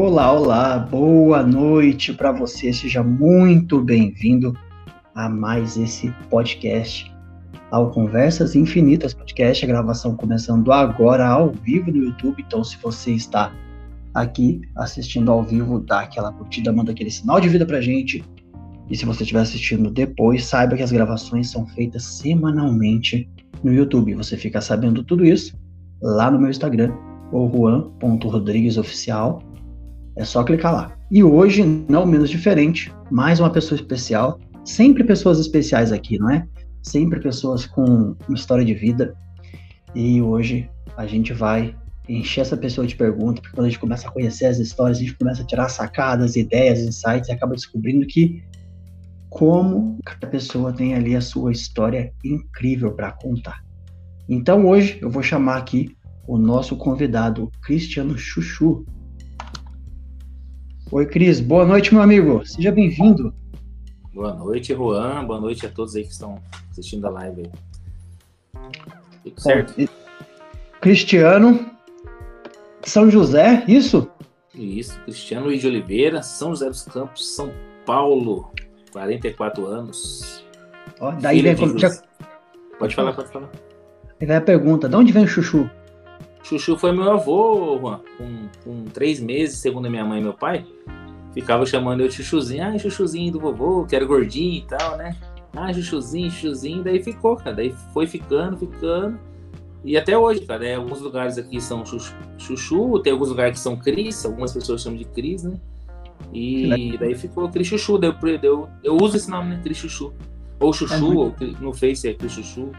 Olá, olá, boa noite para você. Seja muito bem-vindo a mais esse podcast, ao Conversas Infinitas Podcast. A gravação começando agora ao vivo no YouTube. Então, se você está aqui assistindo ao vivo, dá aquela curtida, manda aquele sinal de vida pra gente. E se você estiver assistindo depois, saiba que as gravações são feitas semanalmente no YouTube. Você fica sabendo tudo isso lá no meu Instagram, o juan.rodriguesoficial. É só clicar lá. E hoje, não menos diferente, mais uma pessoa especial. Sempre pessoas especiais aqui, não é? Sempre pessoas com uma história de vida. E hoje a gente vai encher essa pessoa de perguntas, porque quando a gente começa a conhecer as histórias, a gente começa a tirar sacadas, ideias, insights, e acaba descobrindo que como cada pessoa tem ali a sua história incrível para contar. Então hoje eu vou chamar aqui o nosso convidado Cristiano Chuchu. Oi, Cris. Boa noite, meu amigo. Seja bem-vindo. Boa noite, Juan. Boa noite a todos aí que estão assistindo a live. Tudo certo? Bom, Cristiano, São José, isso? Isso, Cristiano Luiz de Oliveira, São José dos Campos, São Paulo, 44 anos. Ó, daí vem como... Já... Pode falar, pode falar. Aí vem a pergunta, de onde vem o Chuchu? Chuchu foi meu avô, Juan, com, com três meses, segundo a minha mãe e meu pai. Ficava chamando eu de Chuchuzinho, ah, Chuchuzinho do vovô, que era gordinho e tal, né? Ah, Chuchuzinho, Chuchuzinho, daí ficou, cara. Daí foi ficando, ficando. E até hoje, cara, né? alguns lugares aqui são chuchu, chuchu, tem alguns lugares que são Cris, algumas pessoas chamam de Cris, né? E daí ficou Cris Chuchu, daí eu, eu, eu uso esse nome, né? Cris Chuchu. Ou Chuchu, é muito... ou no Face é Cris Chuchu.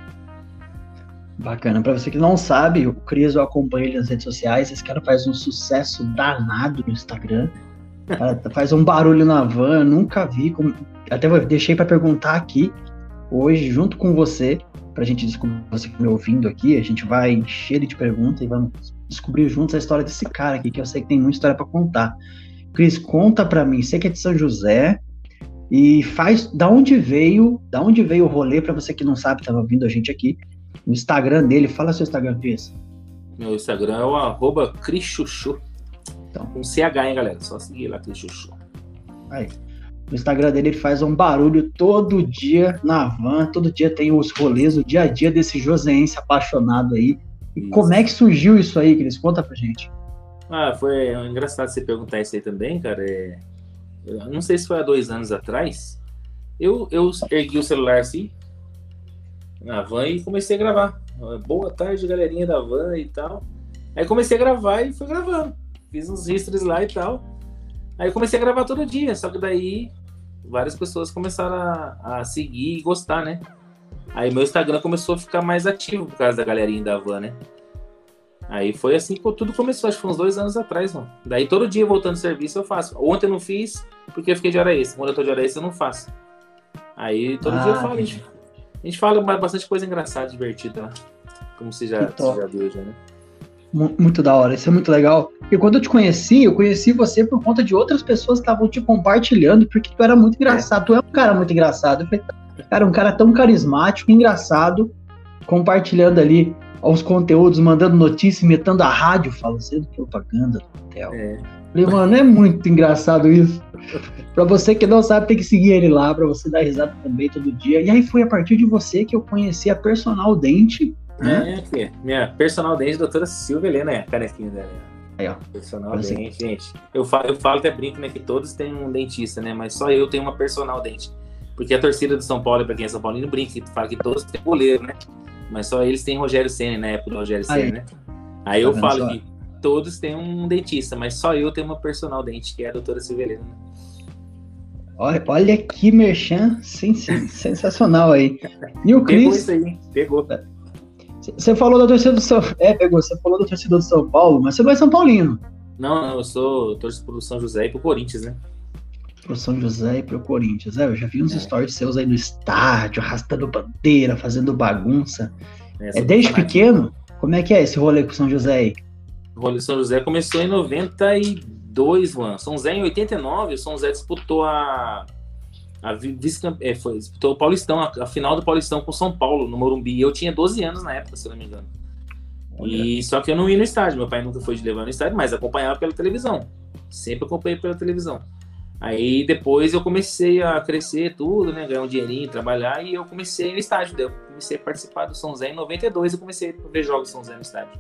Bacana. Para você que não sabe, o Cris eu acompanho ele nas redes sociais. Esse cara faz um sucesso danado no Instagram. faz um barulho na van, nunca vi. Como... Até deixei para perguntar aqui hoje, junto com você, para a gente descobrir, você que me ouvindo aqui, a gente vai encher ele de perguntas e vamos descobrir juntos a história desse cara aqui, que eu sei que tem muita história para contar. Cris, conta para mim, sei que é de São José, e faz, da onde veio, da onde veio o rolê, para você que não sabe, estava ouvindo a gente aqui, o Instagram dele, fala seu Instagram, Cris. Meu Instagram é o arroba Crichuchu. Então. Com CH, hein, galera? Só seguir lá, Crichuchu. Aí. No Instagram dele ele faz um barulho todo dia na van, todo dia tem os rolês, o dia a dia desse joseense apaixonado aí. E isso. como é que surgiu isso aí, Cris? Conta pra gente. Ah, foi engraçado você perguntar isso aí também, cara. É... Eu não sei se foi há dois anos atrás. Eu, eu ergui o celular assim, na van e comecei a gravar. Boa tarde, galerinha da van e tal. Aí comecei a gravar e fui gravando. Fiz uns registros lá e tal. Aí comecei a gravar todo dia, só que daí várias pessoas começaram a, a seguir e gostar, né? Aí meu Instagram começou a ficar mais ativo por causa da galerinha da van, né? Aí foi assim que tudo começou, acho que foi uns dois anos atrás, mano. Daí todo dia voltando do serviço eu faço. Ontem eu não fiz porque eu fiquei de hora extra. Quando eu tô de hora extra eu não faço. Aí todo ah, dia eu falo, a gente, a gente fala bastante coisa engraçada, divertida lá. Como você já, você já viu, já, né? Muito da hora, isso é muito legal. E quando eu te conheci, eu conheci você por conta de outras pessoas que estavam te compartilhando, porque tu era muito engraçado. É. Tu é um cara muito engraçado. Cara, um cara tão carismático, engraçado, compartilhando ali os conteúdos, mandando notícia, imitando a rádio, fazendo propaganda do hotel. É. Falei, mano, é muito engraçado isso. pra você que não sabe, tem que seguir ele lá, pra você dar risada também todo dia. E aí foi a partir de você que eu conheci a Personal Dente é, aqui. Minha personal dente, doutora Silvia Helena, é canequinha dela. Aí, ó. Personal Olha dente, assim. gente. Eu falo, eu falo até brinco, né, que todos têm um dentista, né? Mas só eu tenho uma personal dente. Porque a torcida do São Paulo, pra quem é São Paulino, brinca, que fala que todos têm goleiro, né? Mas só eles têm Rogério Senna, na época do Rogério Senna, né? Aí eu tá falo que todos têm um dentista, mas só eu tenho uma personal dente, que é a doutora Helena. Olha, olha que merchan sensacional aí. E o Cris. Pegou isso aí, pegou. Você falou da torcida do São É, pegou, você falou da torcida do São Paulo, mas você não é São Paulino. Não, não, eu sou torço pro São José e pro Corinthians, né? Pro São José e pro Corinthians. É, eu já vi uns é. stories seus aí no estádio, arrastando bandeira, fazendo bagunça. É, é desde pequeno? Como é que é esse rolê com o São José aí? O São José começou em 92, mano. São José em 89, o São José disputou a a vice é, foi, disputou o Paulistão, a, a, final do Paulistão com São Paulo, no Morumbi. Eu tinha 12 anos na época, se não me engano. E só que eu não ia no estádio, meu pai nunca foi de levar no estádio, mas acompanhava pela televisão. Sempre acompanhei pela televisão. Aí depois eu comecei a crescer tudo, né? Ganhar um dinheirinho, trabalhar, e eu comecei no estádio. Eu comecei a participar do São Zé em 92, eu comecei a ver jogos do São Zé no estádio.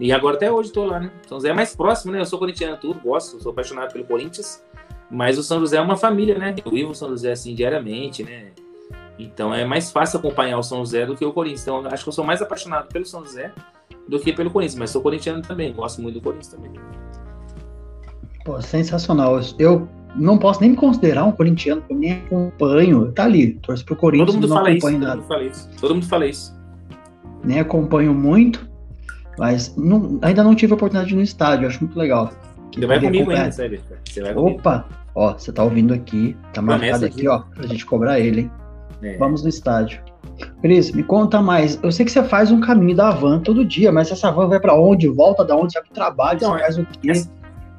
E agora até hoje tô lá, né? São José é mais próximo, né? Eu sou corintiano tudo, gosto, sou apaixonado pelo Corinthians. Mas o São José é uma família, né? Eu vivo o São José assim diariamente, né? Então é mais fácil acompanhar o São José do que o Corinthians. Então acho que eu sou mais apaixonado pelo São José do que pelo Corinthians, mas sou corintiano também, gosto muito do Corinthians também. Pô, sensacional. Eu não posso nem me considerar um corintiano, eu nem acompanho. Tá ali, torço pro Corinthians, todo mundo não fala acompanho isso, nada. Todo mundo fala isso. Todo mundo fala isso. Nem acompanho muito, mas não- ainda não tive a oportunidade de ir no estádio, acho muito legal. Você vai comigo ainda, sério. Você vai comigo. Opa, ó, você tá ouvindo aqui, tá marcado aqui. aqui, ó, pra gente cobrar ele, hein? É. Vamos no estádio. Cris, me conta mais. Eu sei que você faz um caminho da van todo dia, mas essa van vai pra onde? Volta da onde? Você vai pro trabalho? Então, você faz o quê? essa-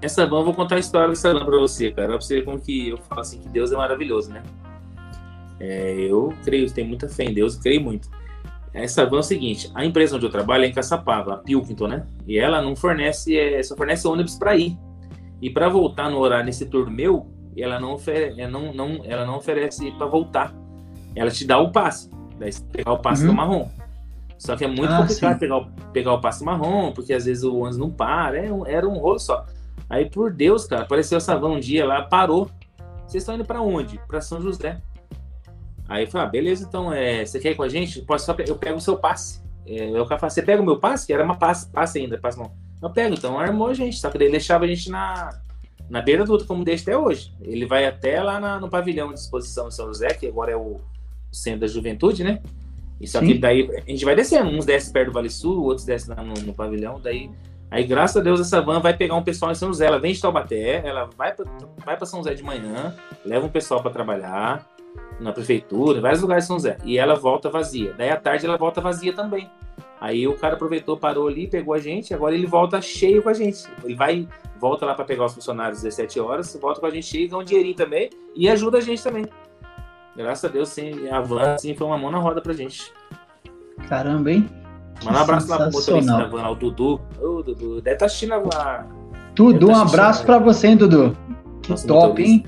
Essa van, eu vou contar a história dessa van pra você, cara. Pra você ver como que eu falo assim, que Deus é maravilhoso, né? É, eu creio, tenho muita fé em Deus, creio muito. Essa van é o seguinte, a empresa onde eu trabalho é em Caçapava, a Pilkington, né? E ela não fornece, é, só fornece ônibus para ir. E para voltar no horário nesse turno meu, ela não, oferece, não, não, ela não oferece para voltar. Ela te dá o passe, daí você pegar o passe Uhum. do marrom. Só que é muito Ah, complicado sim. pegar o, pegar o passe marrom, porque às vezes o ônibus não para, é era um rolo só. Aí, por Deus, cara, apareceu essa van um dia lá, parou. Vocês estão indo para onde? Para São José. Aí eu falei, ah, beleza, então, é, você quer ir com a gente? Posso só eu pego o seu passe. É, eu falei, você pega o meu passe? Que era uma passe, passe ainda, passe não. Eu pego, então armou a gente, só que ele deixava a gente na, na beira do outro, como deixa até hoje. Ele vai até lá na- no pavilhão de exposição de São José, que agora é o, centro da juventude, né? E só Sim. que daí a gente vai descendo, uns descem perto do Vale Sul, outros descem lá no, no pavilhão, daí Aí, graças a Deus, essa van vai pegar um pessoal em São José. Ela vem de Taubaté, ela vai para vai pra São José de manhã, leva um pessoal para trabalhar na prefeitura, em vários lugares de São José. E ela volta vazia. Daí, à tarde, ela volta vazia também. Aí, o cara aproveitou, parou ali, pegou a gente. Agora, ele volta cheio com a gente. Ele vai, volta lá para pegar os funcionários às 17 horas, volta com a gente cheio, ganha um dinheirinho também e ajuda a gente também. Graças a Deus, sim, a van assim, foi uma mão na roda pra gente. Caramba, hein? Manda um abraço lá pro motorista da van, o Dudu. Ô, Dudu, deve estar assistindo a, Tudo, Eu um abraço pra você, hein, Dudu. Que Nosso top, motorista. hein?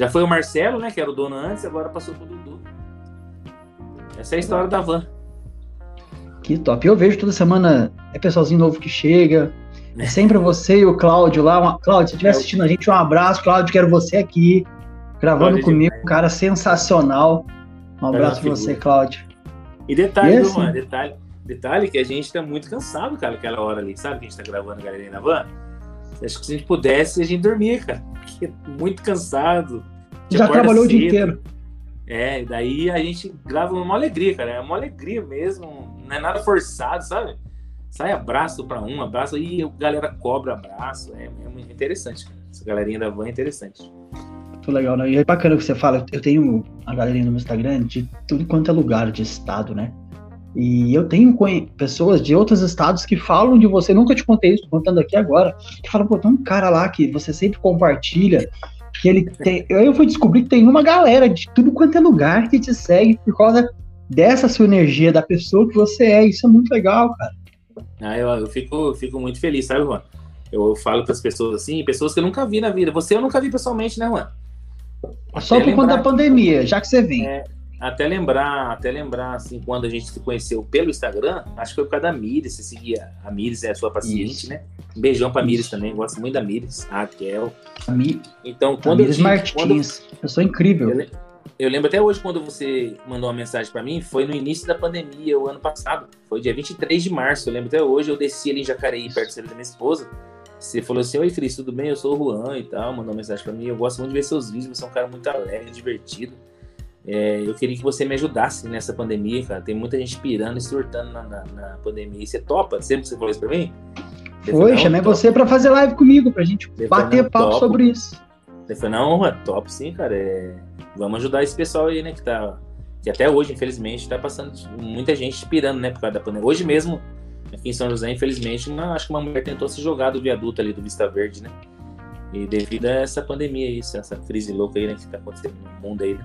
Já foi o Marcelo, né? Que era o dono antes, agora passou pro Dudu. Essa é a história da van. Que top. Eu vejo toda semana é pessoalzinho novo que chega. É sempre você e o Cláudio lá. Uma... Cláudio, se estiver É assistindo a gente, um abraço. Cláudio, quero você aqui. Gravando Cláudio é comigo, um cara sensacional. Um abraço uma pra você. Cláudio. E detalhe, E assim- mano? Detalhe, detalhe que a gente tá muito cansado, cara, aquela hora ali. Sabe que a gente tá gravando a galerinha na van? Acho que se a gente pudesse, a gente dormia, cara. Porque muito cansado. Já trabalhou o dia cedo. inteiro. É, e daí a gente grava uma alegria, cara. É uma alegria mesmo. Não é nada forçado, sabe? Sai abraço pra um, abraço, e a galera cobra abraço. É, é muito interessante, cara. Essa galerinha da van é interessante. Muito legal, né? E é bacana que você fala. Eu tenho a galerinha no meu Instagram de tudo quanto é lugar, de estado, né? E eu tenho pessoas de outros estados que falam de você, nunca te contei isso, contando aqui agora, que falam, pô, tem um cara lá que você sempre compartilha, que ele tem. Eu fui descobrir que tem uma galera de tudo quanto é lugar que te segue por causa dessa sua energia, da pessoa que você é. Isso é muito legal, cara. Ah, eu, eu fico, eu fico muito feliz, sabe, Juan? Eu falo para as pessoas assim, pessoas que eu nunca vi na vida. Você eu nunca vi pessoalmente, né, Juan? Só Até por conta da pandemia, já que você vem. É, até lembrar, até lembrar, assim, quando a gente se conheceu pelo Instagram, acho que foi por causa da Mires, você seguia a Mires, é a sua paciente, Isso. né? Um beijão pra Mires Isso. também, gosto muito da Mires, a Raquel. A Mi- Então, a quando eu, Mires quando, Martins, pessoa incrível. Eu eu lembro até hoje quando você mandou uma mensagem pra mim, foi no início da pandemia, o ano passado. Foi dia 23 de março, eu lembro até hoje, eu desci ali em Jacareí, perto da minha esposa. Você falou assim, oi Cris, tudo bem? Eu sou o Juan e tal, mandou uma mensagem pra mim. Eu gosto muito de ver seus vídeos, você é um cara muito alegre, divertido. É, eu queria que você me ajudasse nessa pandemia, cara. Tem muita gente pirando e surtando na, na, na pandemia. E você topa? Sempre que você falou isso pra mim? Foi, "Não, chamei topo." você pra fazer live comigo, pra gente falei, bater "Não, papo topo." sobre isso. Falou, não, é top sim, cara. É... Vamos ajudar esse pessoal aí, né? Que tá. Que até hoje, infelizmente, tá passando muita gente pirando, né? Por causa da pandemia. Hoje mesmo, aqui em São José, infelizmente, uma- acho que uma mulher tentou se jogar do viaduto ali do Vista Verde, né? E devido a essa pandemia aí, essa crise louca aí, né? Que tá acontecendo no mundo aí, né?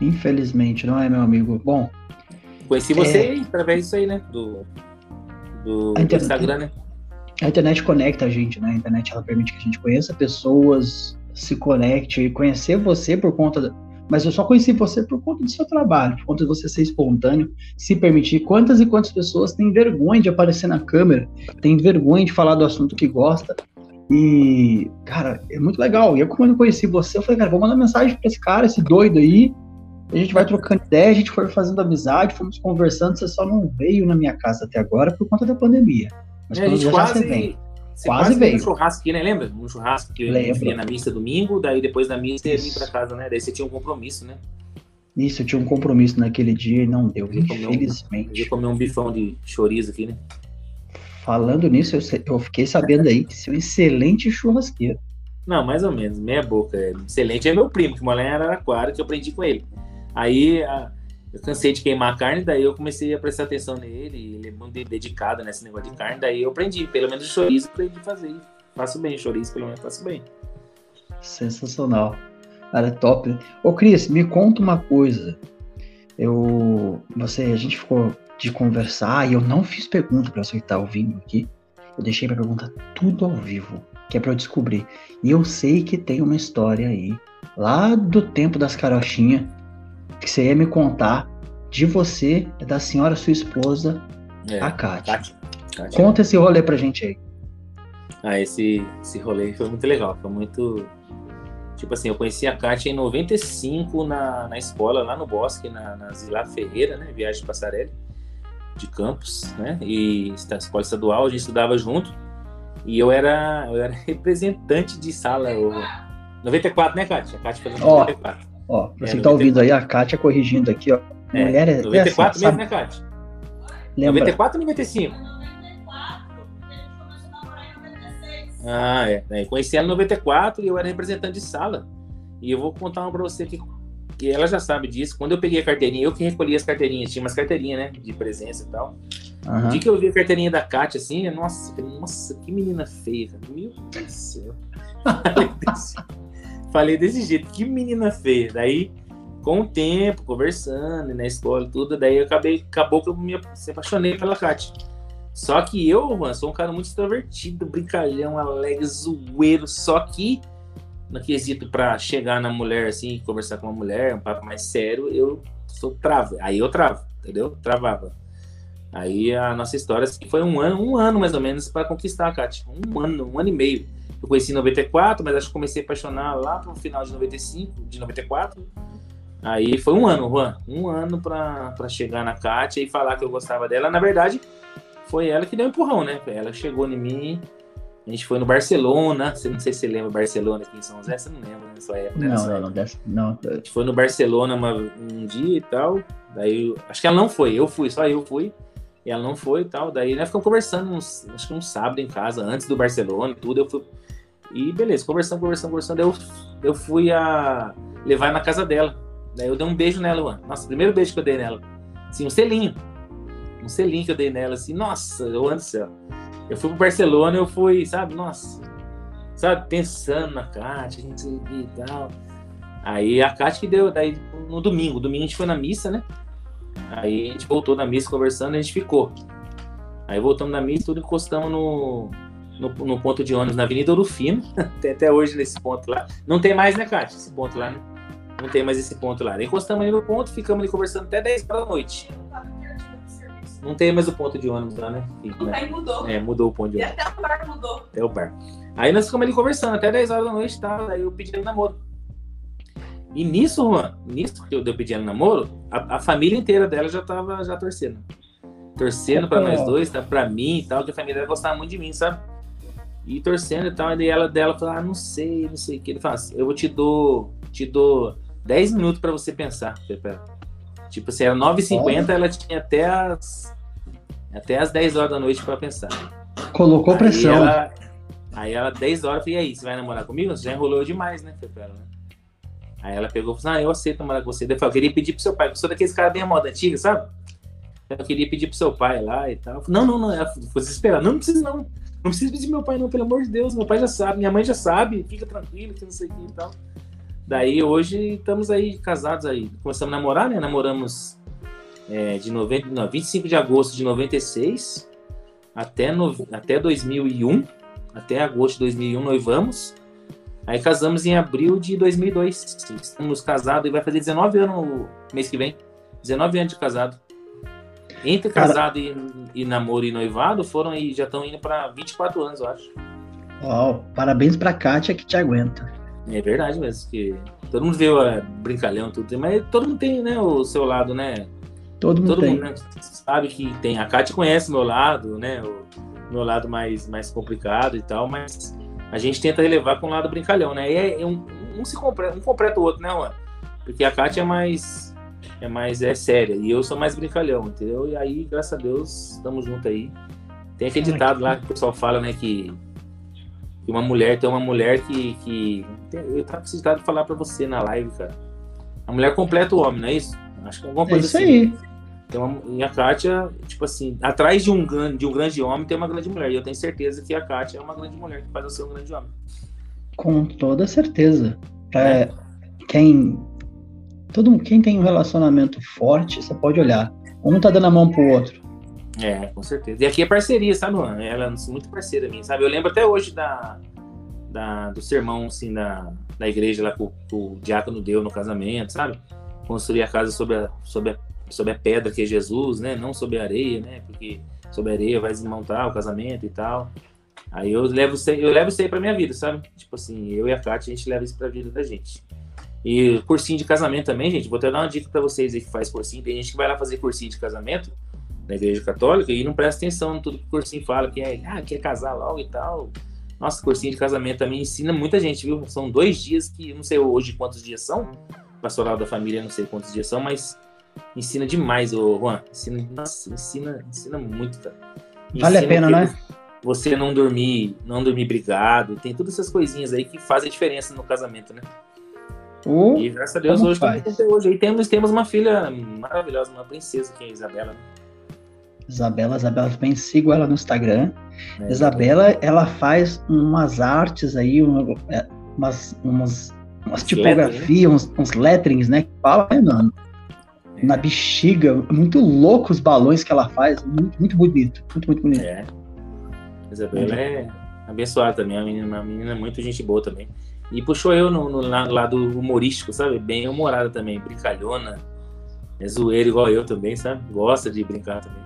Infelizmente, não é, meu amigo? Bom, Conheci você aí, através disso aí, né? Do, do, internet. Instagram, né? a internet conecta a gente, né? A internet ela permite que a gente conheça pessoas, se conecte e conhecer você por conta da... mas eu só conheci você por conta do seu trabalho, por conta de você ser espontâneo, se permitir. Quantas e quantas pessoas têm vergonha de aparecer na câmera, têm vergonha de falar do assunto que gosta. E, cara, é muito legal. E eu, quando eu conheci você, eu falei, cara, vou mandar mensagem pra esse cara, esse doido aí. A gente vai trocando ideia, a gente foi fazendo amizade, fomos conversando. Você só não veio na minha casa até agora por conta da pandemia. Mas é, a gente quase, você vem. Você quase, quase veio. um churrasco aqui, né? Lembra? Um churrasco que eu ia na missa domingo, daí depois da missa ia vir pra casa, né? Daí você tinha um compromisso, né? Isso, eu tinha um compromisso naquele dia e não deu, infelizmente. Eu ia comer um bifão de chorizo aqui, né? Falando nisso, eu, eu fiquei sabendo aí que você é um excelente churrasqueiro. Não, mais ou menos, meia boca. Excelente é meu primo, que mora em Araraquara, que eu aprendi com ele. Aí eu cansei de queimar carne, daí eu comecei a prestar atenção nele, ele é muito dedicado nesse negócio de carne, daí eu aprendi, pelo menos chorizo aprendi a fazer. Faço bem, chorizo pelo menos faço bem. Sensacional. Cara, é top. Ô Cris, me conta uma coisa. Eu, você, a gente ficou de conversar e eu não fiz pergunta para você que tá ouvindo aqui. Eu deixei para perguntar tudo ao vivo, que é para eu descobrir. E eu sei que tem uma história aí, lá do tempo das carochinhas, que você ia me contar de você, da senhora sua esposa, é, a Kátia. Kátia. Kátia. Conta esse rolê pra gente aí. Ah, esse, esse rolê foi muito legal, foi muito. Tipo assim, eu conheci a Kátia em 95 na, na escola, lá no Bosque, na, na Zilá Ferreira, né? Viagem de Passarelli, de Campos, né? E escola estadual, a gente estudava junto. E eu era, eu era representante de sala. Eu... 94, né, Kátia? A Kátia foi 94. Ó, é, você que tá ouvindo aí, a Kátia corrigindo aqui, ó. É, Mulher é, 94 é assim, mesmo, né, Kátia? Lembra? 94 ou 95? Ah, é. é. Conheci ela em 94 e eu era representante de sala. E eu vou contar uma pra você que, que ela já sabe disso. Quando eu peguei a carteirinha, eu que recolhi as carteirinhas, tinha umas carteirinhas, né? De presença e tal. Uhum. O dia que eu vi a carteirinha da Kátia, assim, nossa, nossa, que menina feia. Meu Deus do céu. falei desse jeito, que menina feia. Daí, com o tempo, conversando, na escola tudo, daí eu acabei, acabou que eu me, apaixonei pela Kátia. Só que eu, mano, sou um cara muito extrovertido, brincalhão, alegre, zoeiro, só que no quesito para chegar na mulher assim, conversar com uma mulher, um papo mais sério, eu sou travo. Aí eu travo, entendeu? Travava. Aí a nossa história assim, foi um ano, um ano mais ou menos para conquistar a Kátia. Um ano, um ano e meio. Eu conheci em 94, mas acho que comecei a apaixonar lá pro final de 95, de 94. Aí foi um ano, Juan. Um ano pra, chegar na Kátia e falar que eu gostava dela. Na verdade, foi ela que deu um empurrão, né? Ela chegou em mim. A gente foi no Barcelona. Você não sei se você lembra Barcelona aqui em São José. Você não lembra na sua época? Não, não, não, não. A gente foi no Barcelona uma, um dia e tal. Daí, acho que ela não foi. Eu fui, só eu fui. E ela não foi e tal. Daí nós ficamos conversando, uns, acho que um sábado em casa, antes do Barcelona e tudo. Eu fui e beleza, conversando, conversando, conversando. Eu, eu fui a levar na casa dela. Daí eu dei um beijo nela, mano. Nossa, primeiro beijo que eu dei nela. Assim, um selinho. Um selinho que eu dei nela, assim, nossa, eu ando do céu. Eu fui pro Barcelona, eu fui, sabe, nossa, sabe, pensando na Kátia, a gente e tal. Aí a Kátia que deu, daí no domingo, domingo a gente foi na missa, né? Aí a gente voltou na missa conversando, a gente ficou. Aí voltamos na missa, tudo encostamos no, no, no, ponto de ônibus na Avenida Ouro Fino, tem até hoje nesse ponto lá. Não tem mais, né, Cátia? Esse ponto lá, né? Não tem mais esse ponto lá. Encostamos ali no ponto, ficamos ali conversando até 10 da noite. Não tem mais o ponto de ônibus lá, né? Fica, né? mudou. É, mudou o ponto de ônibus. E até o bar mudou. Até o bar. Aí nós ficamos ali conversando até 10 horas da noite, tá? Aí eu pedi namoro. E nisso, Juan, nisso que eu, eu pedi ela namoro, a, a, família inteira dela já tava já torcendo. Torcendo pra nós dois, tá? Pra mim e tal, que a família dela gostava muito de mim, sabe? E torcendo e tal, e daí ela dela falou, ah, não sei, não sei o que. Ele fala assim, eu vou te dou, te dou 10 minutos para você pensar, Pepe. Tipo, se era 9h50, ela tinha até as, até as 10 horas da noite para pensar. Colocou pressão. Ela, aí ela, 10 horas, eu falei, e aí, você vai namorar comigo? Você já enrolou demais, né, Pepe? Né? Aí ela pegou e falou, ah, eu aceito namorar com você. Eu falei, eu queria pedir pro seu pai, eu sou daqueles caras bem moda antiga, sabe? Eu queria pedir pro seu pai lá e tal. Falei, não, não, não, ela ficou desesperada. Não, não precisa não. Não precisa pedir meu pai, não, pelo amor de Deus. Meu pai já sabe, minha mãe já sabe, fica tranquilo, que não sei o que e tal. Daí hoje estamos aí casados aí. Começamos a namorar, né? Namoramos é, de 90, não, 25 de agosto de 96 até, no, até 2001, até agosto de 2001 noivamos. Aí casamos em abril de 2002. Estamos casados e vai fazer 19 anos mês que vem. 19 anos de casado. Entre casado e, e, namoro e noivado foram aí, já estão indo para 24 anos, eu acho. Uau, parabéns pra Kátia que te aguenta. É verdade mesmo, que todo mundo vê o é, brincalhão, tudo, mas todo mundo tem, né, o seu lado, né? Todo mundo todo tem. Mundo, né, sabe que tem. A Kátia conhece meu lado, né? O meu lado mais, mais complicado e tal, mas a gente tenta levar com o lado brincalhão, né? E é, é um, um, se completa, um completa o outro, né, Juan? Porque a Kátia é mais é mais é séria e eu sou mais brincalhão, entendeu? E aí, graças a Deus, estamos juntos aí. Tem aquele ditado lá que o pessoal fala, né, que, que uma mulher tem uma mulher que, que eu tava precisando falar para você na live, cara. A mulher completa o homem, não é isso? Acho que é alguma coisa é isso assim. Aí. Tem uma, e a Kátia, tipo assim, atrás de um, de um grande homem tem uma grande mulher. E eu tenho certeza que a Kátia é uma grande mulher que faz você um grande homem. Com toda certeza. É, quem, todo, quem tem um relacionamento forte, você pode olhar. Um tá dando a mão pro outro. É, com certeza. E aqui é parceria, sabe, mano? Ela é muito parceira minha, sabe? Eu lembro até hoje da, da, do sermão, assim, da, da igreja lá que o, que o diácono deu no casamento, sabe? Construir a casa sobre a, sobre a sobre a pedra que é Jesus, né? Não sobre a areia, né? Porque sobre a areia vai desmontar o casamento e tal. Aí eu levo isso, eu levo isso aí pra minha vida, sabe? Tipo assim, eu e a Kátia, a gente leva isso pra vida da gente. E cursinho de casamento também, gente, vou até dar uma dica pra vocês aí que faz cursinho. Tem gente que vai lá fazer cursinho de casamento na igreja católica e não presta atenção em tudo que o cursinho fala, que é, ah, quer casar logo e tal. Nossa, cursinho de casamento também ensina muita gente, viu? São dois dias que, não sei hoje quantos dias são, pastoral da família, não sei quantos dias são, mas ensina demais, o Juan. Ensina, nossa, ensina, ensina muito, cara. Ensina vale a pena, né? Você não dormir, não dormir brigado, tem todas essas coisinhas aí que fazem diferença no casamento, né? Uh, e graças a Deus hoje, hoje aí temos, temos uma filha maravilhosa, uma princesa que é a Isabela. Né? Isabela, Isabela também sigo ela no Instagram. É, Isabela, ela faz umas artes aí, é, umas, umas, umas tipografias, uns, uns letterings, né? Que fala, né, mano? Na bexiga. Muito louco os balões que ela faz. Muito, muito bonito. Muito, muito bonito. É. Isabela é abençoada também. Uma menina, uma menina muito gente boa também. E puxou eu no, no lado humorístico, sabe? Bem humorada também, brincalhona. É zoeira igual eu também, sabe? Gosta de brincar também.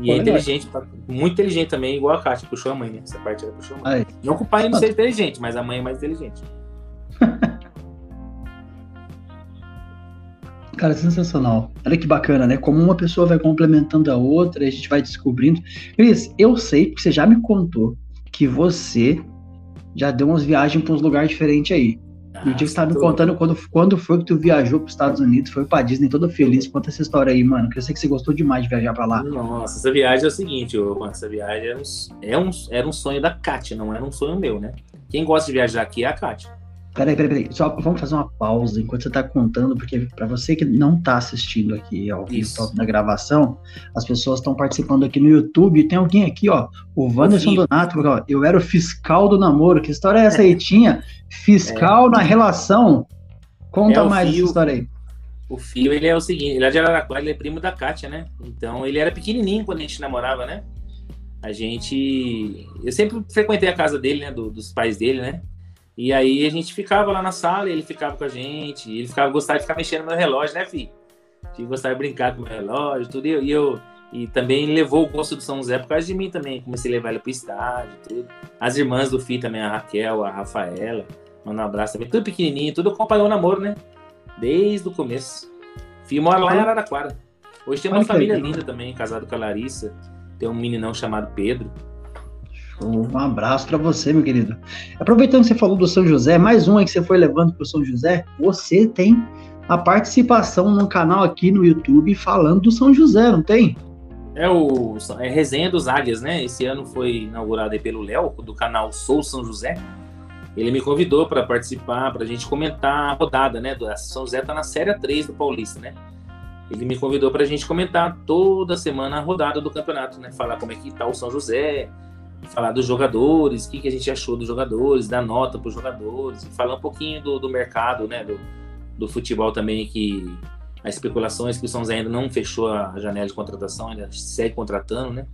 E é inteligente, muito inteligente também, igual a Kátia, puxou a mãe, né? Essa parte ela puxou a mãe. Aí. Não que o pai não seja inteligente, mas a mãe é mais inteligente. Cara, sensacional. Olha que bacana, né? Como uma pessoa vai complementando a outra, a gente vai descobrindo. Cris, eu sei, porque você já me contou, que você já deu umas viagens para uns lugares diferentes aí. Ah, e o dia que você estava me contando quando, quando foi que tu viajou para os Estados Unidos, foi para Disney, todo feliz. Conta essa história aí, mano, que eu sei que você gostou demais de viajar para lá. Nossa, essa viagem é o seguinte, mano, essa viagem era um, é um, era um sonho da Kátia, não era um sonho meu, né? Quem gosta de viajar aqui é a Kátia. Peraí, peraí, peraí. Só vamos fazer uma pausa enquanto você está contando, porque para você que não está assistindo aqui ao vivo na gravação, as pessoas estão participando aqui no YouTube. Tem alguém aqui, ó, o Wanderson Donato, ó, eu era o fiscal do namoro. Que história é essa aí? Tinha fiscal é. na relação. Conta é mais fio, essa história aí. O Fio, ele é o seguinte, ele é de Araraquara, ele é primo da Kátia, né? Então, ele era pequenininho quando a gente namorava, né? A gente... Eu sempre frequentei a casa dele, né? Do, dos pais dele, né? E aí a gente ficava lá na sala, ele ficava com a gente, ele ficava gostava de ficar mexendo no meu relógio, né, filho? De gostar de brincar com o meu relógio, tudo. E eu, e também levou o gosto do São José por causa de mim também. Comecei a levar ele pro estádio, tudo. As irmãs do filho também, a Raquel, a Rafaela, manda um abraço também. Tudo pequenininho, tudo acompanhou o namoro, né? Desde o começo. Filho mora lá em Araraquara. Hoje tem uma família linda também, casado com a Larissa. Tem um meninão chamado Pedro. Um abraço para você, meu querido. Aproveitando que você falou do São José, mais um aí que você foi levando para o São José, você tem a participação no canal aqui no YouTube falando do São José, não tem? É o é Resenha dos Águias, né? Esse ano foi inaugurado pelo Léo, do canal Sou São José. Ele me convidou para participar, para a gente comentar a rodada, né? Do São José tá na série 3 do Paulista, né? Ele me convidou para a gente comentar toda semana a rodada do campeonato, né? Falar como é que tá o São José, falar dos jogadores, o que, que a gente achou dos jogadores, dar nota para os jogadores, falar um pouquinho do, do mercado, né, do, do futebol também, que as especulações que o São José ainda não fechou a janela de contratação, ainda segue contratando, né?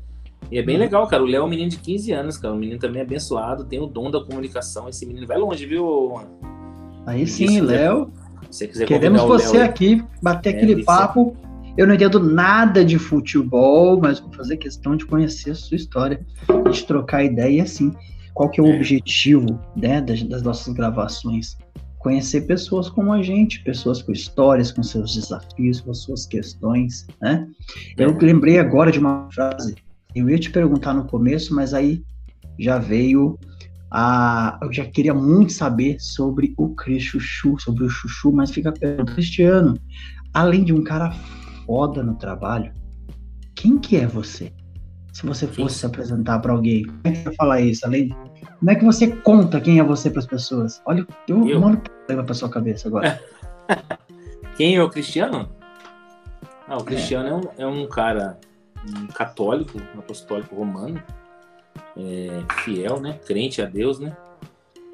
E é bem hum. legal, cara. O Léo é um menino de 15 anos, cara. Um menino também abençoado, tem o dom da comunicação. Esse menino vai longe, viu? Aí sim, Léo. Se quiser Queremos você Léo, aqui, bater é, aquele papo. Eu não entendo nada de futebol, mas vou fazer questão de conhecer a sua história, de trocar ideia e assim. Qual que é o é. objetivo né, das, das nossas gravações? conhecer pessoas como a gente, pessoas com histórias, com seus desafios, com suas questões, né? Eu é. lembrei agora de uma frase, eu ia te perguntar no começo, mas aí já veio a... Eu já queria muito saber sobre o Cris Chuchu, sobre o Chuchu, mas fica perguntando, Cristiano, além de um cara foda no trabalho, quem que é você? Se você fosse se apresentar para alguém, como é que você falar isso? Além como é que você conta quem é você para as pessoas? Olha, eu, eu? mando para sua cabeça agora. quem é o Cristiano? Ah, o Cristiano é, é um, é um, cara um católico, um apostólico romano, é, fiel, né? Crente a Deus, né?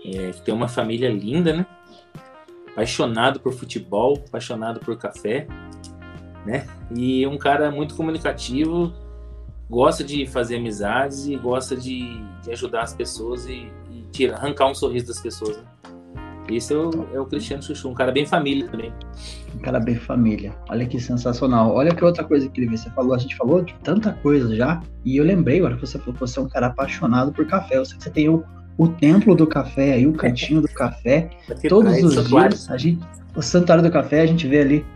É, que tem uma família linda, né? Apaixonado por futebol, apaixonado por café, né? E um cara muito comunicativo, gosta de fazer amizades e gosta de, de ajudar as pessoas e, e tira, arrancar um sorriso das pessoas. Né? Esse é o, é o Cristiano Chuchu, um cara bem família também. Um cara bem família. Olha que sensacional. Olha que outra coisa incrível. Você falou, a gente falou de tanta coisa já, e eu lembrei agora que você falou que você é um cara apaixonado por café. Eu sei que você tem o, o templo do café aí, o cantinho do café. Todos os dias, a gente, o santuário do café, a gente vê ali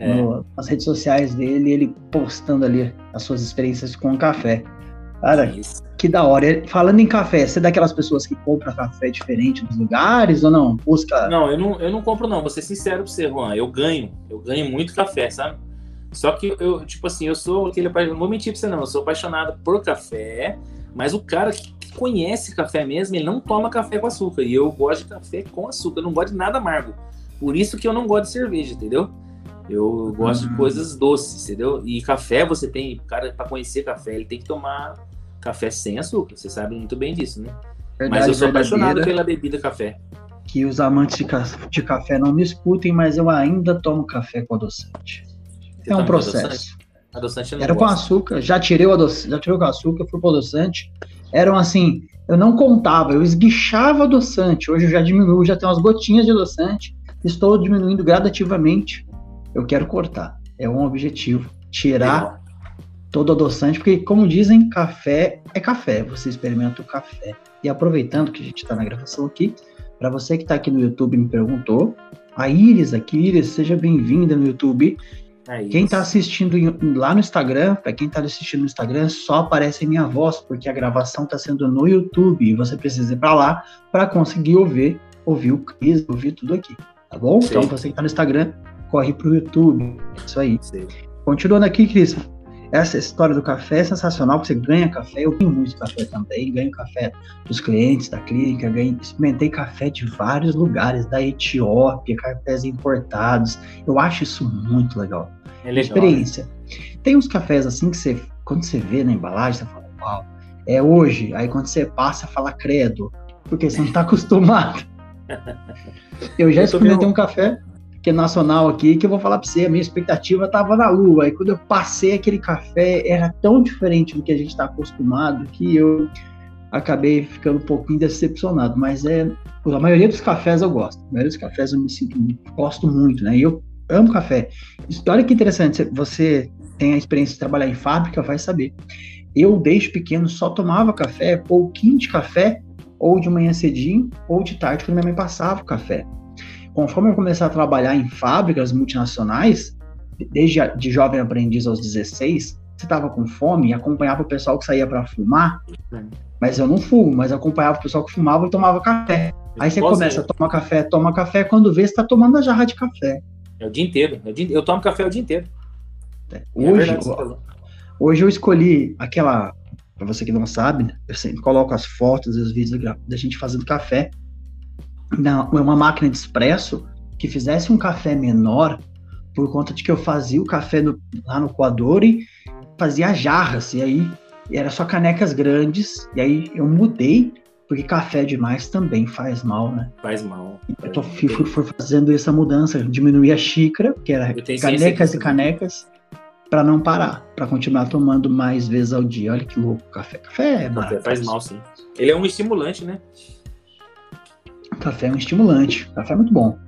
é. no, nas redes sociais dele, ele postando ali as suas experiências com café. Cara, Isso. que da hora. Falando em café, você é daquelas pessoas que compra café diferente dos lugares ou não? Busca. Não, eu não, eu não compro, não. Vou ser sincero pra você, Juan. Eu ganho. Eu ganho muito café, sabe? Só que eu, tipo assim, eu sou aquele. Não vou mentir pra você, não. Eu sou apaixonado por café, mas o cara que conhece café mesmo, ele não toma café com açúcar. E eu gosto de café com açúcar. Eu não gosto de nada amargo. Por isso que eu não gosto de cerveja, entendeu? Eu gosto uhum. de coisas doces, entendeu? E café, você tem, cara, para conhecer café, ele tem que tomar café sem açúcar. Você sabe muito bem disso, né? Verdade, mas eu sou apaixonado pela bebida café. Que os amantes de, ca de, café não me escutem, mas eu ainda tomo café com adoçante. Você é um processo. Adoçante? Adoçante Era com açúcar, já tirei o adoçante, já tirei o açúcar, fui pro adoçante. Eram assim, eu não contava, eu esguichava adoçante. Hoje eu já diminuo, já tem umas gotinhas de adoçante. Estou diminuindo gradativamente eu quero cortar. É um objetivo. Tirar todo adoçante, porque, como dizem, café é café. Você experimenta o café. E aproveitando que a gente está na gravação aqui, para você que está aqui no YouTube me perguntou, a Iris aqui, Iris, seja bem-vinda no YouTube. É quem está assistindo lá no Instagram, para quem está assistindo no Instagram, só aparece minha voz, porque a gravação está sendo no YouTube e você precisa ir para lá para conseguir ouvir, ouvir o Cris, ouvir tudo aqui, tá bom? Sim. Então você que está no Instagram, corre para o YouTube. Isso aí. Sim. Continuando aqui, Cris, essa história do café é sensacional, porque você ganha café, eu ganho muito café também, ganho café dos clientes da clínica, ganho, experimentei café de vários lugares, da Etiópia, cafés importados. Eu acho isso muito legal. É legal. Experiência. Né? Tem uns cafés assim que você, quando você vê na embalagem, você fala, uau, é hoje. Aí quando você passa, fala credo, porque você não está acostumado. Eu já experimentei um café que é nacional aqui, que eu vou falar para você, a minha expectativa estava na lua. E quando eu passei aquele café, era tão diferente do que a gente está acostumado que eu acabei ficando um pouquinho decepcionado. Mas é a maioria dos cafés eu gosto. A maioria dos cafés eu me sinto, gosto muito, né? E eu amo café. Olha que interessante, você tem a experiência de trabalhar em fábrica, vai saber. Eu, desde pequeno, só tomava café, pouquinho de café, ou de manhã cedinho, ou de tarde, quando minha mãe passava o café conforme eu comecei a trabalhar em fábricas multinacionais, desde de jovem aprendiz aos 16, você estava com fome e acompanhava o pessoal que saía para fumar, mas eu não fumo, mas acompanhava o pessoal que fumava e tomava café. Aí você começa a tomar café, toma café, quando vê, você está tomando a jarra de café. É o dia inteiro. É o dia, eu tomo café o dia inteiro. É. é hoje, é hoje eu escolhi aquela, para você que não sabe, eu sempre coloco as fotos e os vídeos da gente fazendo café uma máquina de expresso que fizesse um café menor, por conta de que eu fazia o café no, lá no coador e fazia jarras, e aí era só canecas grandes, e aí eu mudei, porque café demais também faz mal, né? Faz mal. Eu tô, fui, fui fazendo essa mudança, diminuir a xícara, que era canecas e canecas, para não parar, para continuar tomando mais vezes ao dia. Olha que louco, café. Café é barato. Café faz mal, sim. Ele é um estimulante, né? Café é um estimulante. Café é muito bom.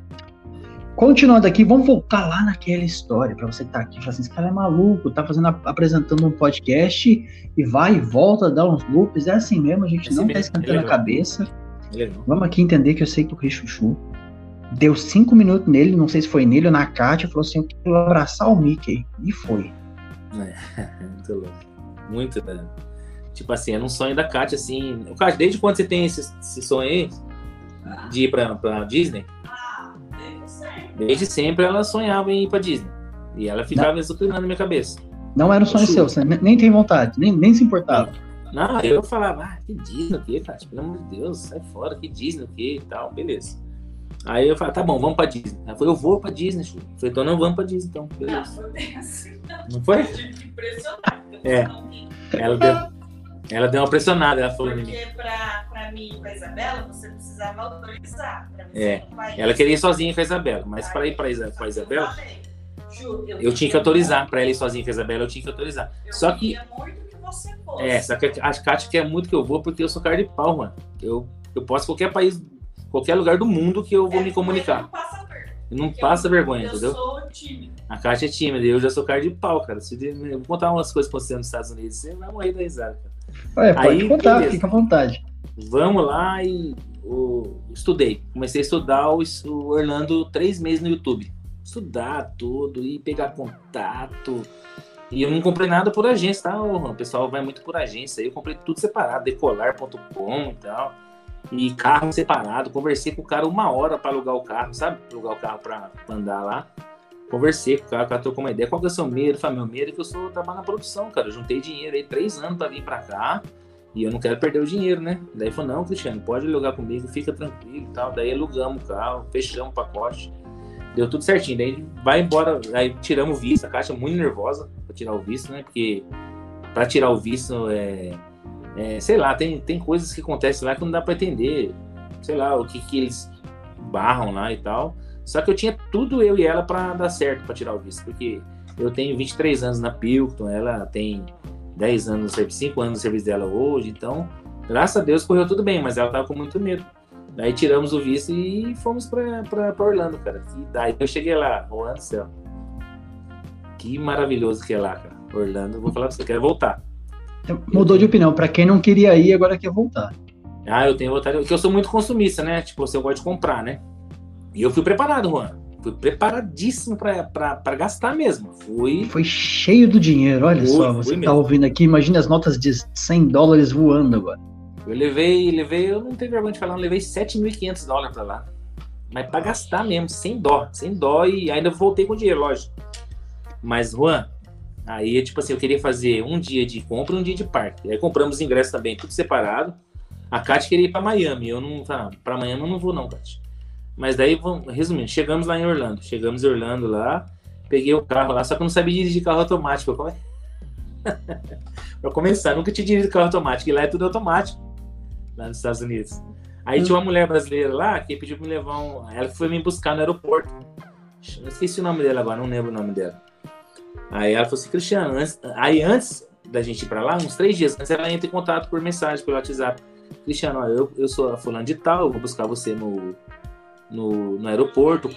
Continuando aqui, vamos voltar lá naquela história, para você que tá aqui, fala assim, esse cara é maluco, tá fazendo, apresentando um podcast e vai e volta, dá uns loops, é assim mesmo, a gente é não tá esquentando a cabeça. Vamos aqui entender que eu sei que o Rei Chuchu deu cinco minutos nele, não sei se foi nele ou na Kátia, falou assim, eu quero abraçar o Mickey. E foi. É, muito louco. Muito, né? Tipo assim, era um sonho da Kátia, assim. Kátia, desde quando você tem esse, esse sonho aí de ir pra, pra Disney? Desde sempre ela sonhava em ir pra Disney. E ela ficava exultando na minha cabeça. Não era um sonho seu, você nem tem vontade, nem, nem se importava. Não, eu falava, ah, que Disney o quê, cara? Pelo amor de Deus, sai fora, que Disney o quê e tal, beleza. Aí eu falei, tá bom, vamos pra Disney. Ela falou, eu vou pra Disney, Chu. Eu falei, então não vamos pra Disney, então. Beleza. Não, assim, não foi? É. Ela deu, ela deu uma pressionada, ela falou Porque pra, pra mim e pra Isabela, você precisava autorizar. é. Ela queria ir sozinha com a Isabela, mas para ir pra, Isa, pra Isabela, eu, eu tinha que autorizar. Pra ela ir sozinha com a Isabela, eu tinha que autorizar. Eu só que. muito que você fosse. É, só que a Kátia quer muito que eu vou porque eu sou cara de pau, mano. Eu, eu posso qualquer país qualquer lugar do mundo que eu vou é, me comunicar. Não passa Não passa vergonha, eu entendeu? Eu sou tímida. A Kátia é tímida, eu já sou cara de pau, cara. Se eu vou contar umas coisas pra você nos Estados Unidos, você vai morrer da risada, cara. É, pode Aí, contar, beleza. fica à vontade. Vamos lá e o, estudei. Comecei a estudar o, o Orlando três meses no YouTube. Estudar tudo e pegar contato. E eu não comprei nada por agência, tá? O pessoal vai muito por agência. Eu comprei tudo separado, decolar.com e tal e carro separado. Conversei com o cara uma hora para alugar o carro, sabe? Alugar o carro para andar lá. Conversei com o cara, o cara trocou uma ideia. Qual que é o seu medo? Falei, meu medo é que eu sou trabalho na produção, cara. Eu juntei dinheiro aí três anos para vir para cá e eu não quero perder o dinheiro, né? Daí falou, não, Cristiano, pode alugar comigo, fica tranquilo e tal. Daí alugamos o carro, fechamos o pacote. Deu tudo certinho. Daí vai embora, aí tiramos o visto. A caixa é muito nervosa para tirar o visto, né? Porque para tirar o visto é é, sei lá, tem, tem coisas que acontecem lá que não dá para entender, sei lá, o que, que eles barram lá e tal. Só que eu tinha tudo eu e ela para dar certo para tirar o visto, porque eu tenho 23 anos na Pilton, ela tem 10 anos no serviço, 5 anos no serviço dela hoje, então, graças a Deus correu tudo bem, mas ela tava com muito medo. Daí tiramos o visto e fomos para Orlando, cara. E daí eu cheguei lá, Juan do céu. Que maravilhoso que é lá, cara. Orlando, vou falar pra você, quero voltar. Mudou de opinião. Para quem não queria ir, agora quer voltar. Ah, eu tenho vontade. Porque eu sou muito consumista, né? Tipo, você gosta de comprar, né? E eu fui preparado, Juan. Fui preparadíssimo para gastar mesmo. Fui. Foi cheio do dinheiro, olha fui, só. Você que tá ouvindo aqui, imagina as notas de 100 dólares voando agora. Eu levei, levei, eu não tenho vergonha de falar, eu levei 7.500 dólares para lá. Mas para gastar mesmo, sem dó, sem dó. E ainda voltei com dinheiro, lógico. Mas, Juan, Aí, tipo assim, eu queria fazer um dia de compra e um dia de parque. Aí compramos ingressos também, tudo separado. A Kátia queria ir para Miami. Eu não, tá, para Miami eu não vou não, Kátia. Mas daí, vamos, resumindo, chegamos lá em Orlando. Chegamos em Orlando lá, peguei o carro lá, só que eu não sabia dirigir carro automático. Para começar, nunca tinha dirigido carro automático. E lá é tudo automático, lá nos Estados Unidos. Aí hum. tinha uma mulher brasileira lá que pediu para me levar um. Ela foi me buscar no aeroporto. Eu esqueci o nome dela agora, não lembro o nome dela. Aí ela falou assim, Cristiano, antes, aí antes da gente ir para lá, uns três dias antes, ela entra em contato por mensagem, pelo WhatsApp. Cristiano, ó, eu, eu sou a fulano de tal, vou buscar você no, no, no aeroporto.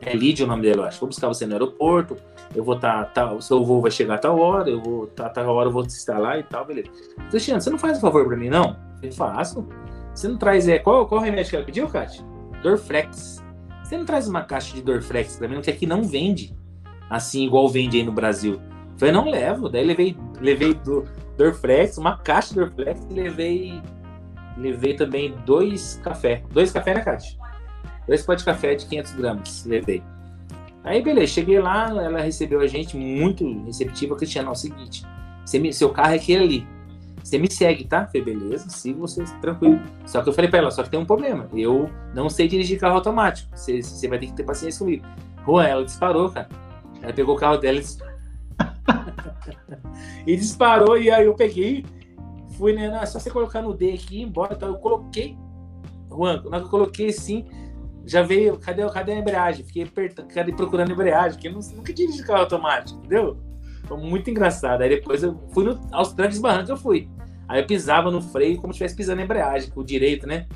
É Lídia o nome dela, eu acho. Vou buscar você no aeroporto, eu vou estar, tá, tá, seu voo vai chegar a tal hora, eu vou, tá, tal hora eu vou estar lá e tal, beleza. Cristiano, você não faz um favor para mim, não? Eu faço. Você não traz, é, qual, qual remédio que ela pediu, Kátia? Dorflex. Você não traz uma caixa de Dorflex para mim, que aqui não vende assim, igual vende aí no Brasil. Falei, não levo. Daí levei, levei do Dorflex, uma caixa de Dorflex e levei, levei também dois café. Dois café na caixa. Dois potes de café de 500 gramas, levei. Aí, beleza, cheguei lá, ela recebeu a gente muito receptiva. Cristiano, é o seguinte, me, seu carro é aquele ali. Você me segue, tá? Falei, beleza, sigo você, tranquilo. Só que eu falei pra ela, só que tem um problema. Eu não sei dirigir carro automático. Você, você vai ter que ter paciência comigo. Juan, ela disparou, cara. Ela pegou o carro dela e disparou. E aí eu peguei, fui, né? Não, é só você colocar no D aqui e embora. Então eu coloquei, Juan, na que eu coloquei assim, já veio, cadê, cadê a embreagem? Fiquei apertando, procurando a embreagem, porque eu nunca dirigi carro automático, entendeu? Foi muito engraçado. Aí depois eu fui no, aos trancos barrancos, eu fui. Aí eu pisava no freio como se estivesse pisando na embreagem, com o direito, né?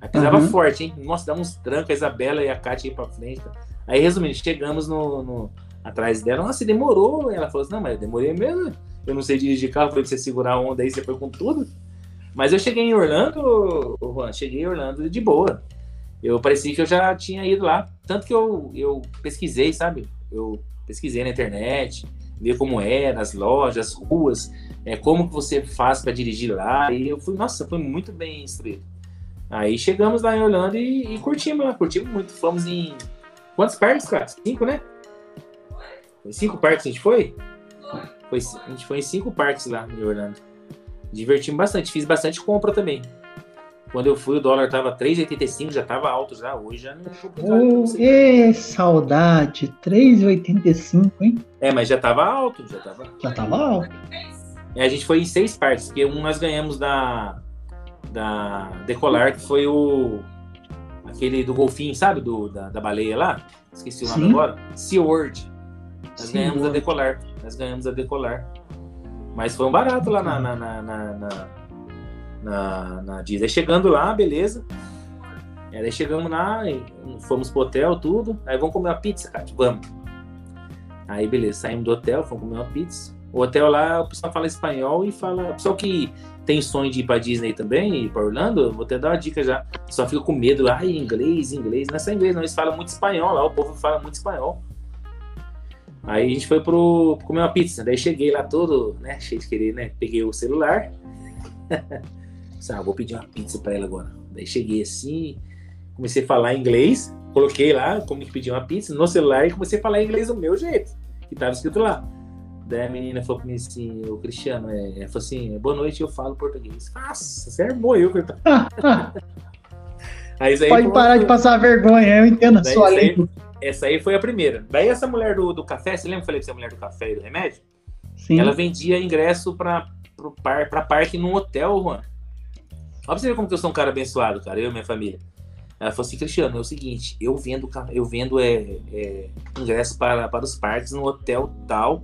Aí pisava uhum. forte, hein? Nossa, dá uns trancos, a Isabela e a Kátia aí pra frente. Aí, resumindo, chegamos no, no, atrás dela. Nossa, demorou. Ela falou assim: não, mas eu demorei mesmo. Eu não sei dirigir carro, falei pra você segurar a onda aí, você foi com tudo. Mas eu cheguei em Orlando, Juan, cheguei em Orlando de boa. Eu parecia que eu já tinha ido lá. Tanto que eu, eu pesquisei, sabe? Eu pesquisei na internet, ver como era, as lojas, as ruas, é, como que você faz para dirigir lá. E eu fui, nossa, foi muito bem instruído. Aí chegamos lá em Orlando e, e curtimos curtimos muito. Fomos em. Quantos parques, cara? Cinco, né? Foi cinco parques a gente foi? foi? A gente foi em cinco parques lá em Orlando. Divertimos bastante, fiz bastante compra também. Quando eu fui, o dólar tava 3,85, já tava alto já. Hoje já não oh, é saudade, 3,85, hein? É, mas já tava alto, já tava. Já tava alto. É, a gente foi em seis partes, porque um nós ganhamos da da Decolar, que foi o aquele do golfinho, sabe? Do, da, da baleia lá. Esqueci o nome Sim. agora. SeaWorld. Nós Sim, ganhamos a Decolar. Nós ganhamos a Decolar. Mas foi um barato lá na, na, na, na, na, na Disney. Chegando lá, beleza. Aí chegamos lá, fomos pro hotel, tudo. Aí vamos comer uma pizza, cara. Vamos. Aí beleza, saímos do hotel, fomos comer uma pizza. O hotel lá, o pessoal fala espanhol e fala. O pessoal que tem sonho de ir pra Disney também, ir pra Orlando, vou até dar uma dica já. Só fica com medo, ai, inglês, inglês. Não é só inglês, não. Eles falam muito espanhol lá, o povo fala muito espanhol. Aí a gente foi pro comer uma pizza. Daí cheguei lá todo, né, cheio de querer, né? Peguei o celular. ah, vou pedir uma pizza pra ela agora. Daí cheguei assim, comecei a falar inglês, coloquei lá como que pedir uma pizza no celular e comecei a falar inglês do meu jeito, que tava escrito lá. Daí a menina falou pra mim assim, o Cristiano, é, falou assim, boa noite, eu falo português. Nossa, você armou eu, aí, Pode parar de passar vergonha, eu entendo a sua lei. Essa aí foi a primeira. Daí essa mulher do, do café, você lembra que eu falei pra você, a mulher do café e do remédio? Sim. Ela vendia ingresso pra, pro par, pra parque num hotel, Juan. Olha pra você ver como que eu sou um cara abençoado, cara, eu e minha família. Ela falou assim, Cristiano, é o seguinte, eu vendo, eu vendo é, é, ingresso para, para os parques no hotel tal,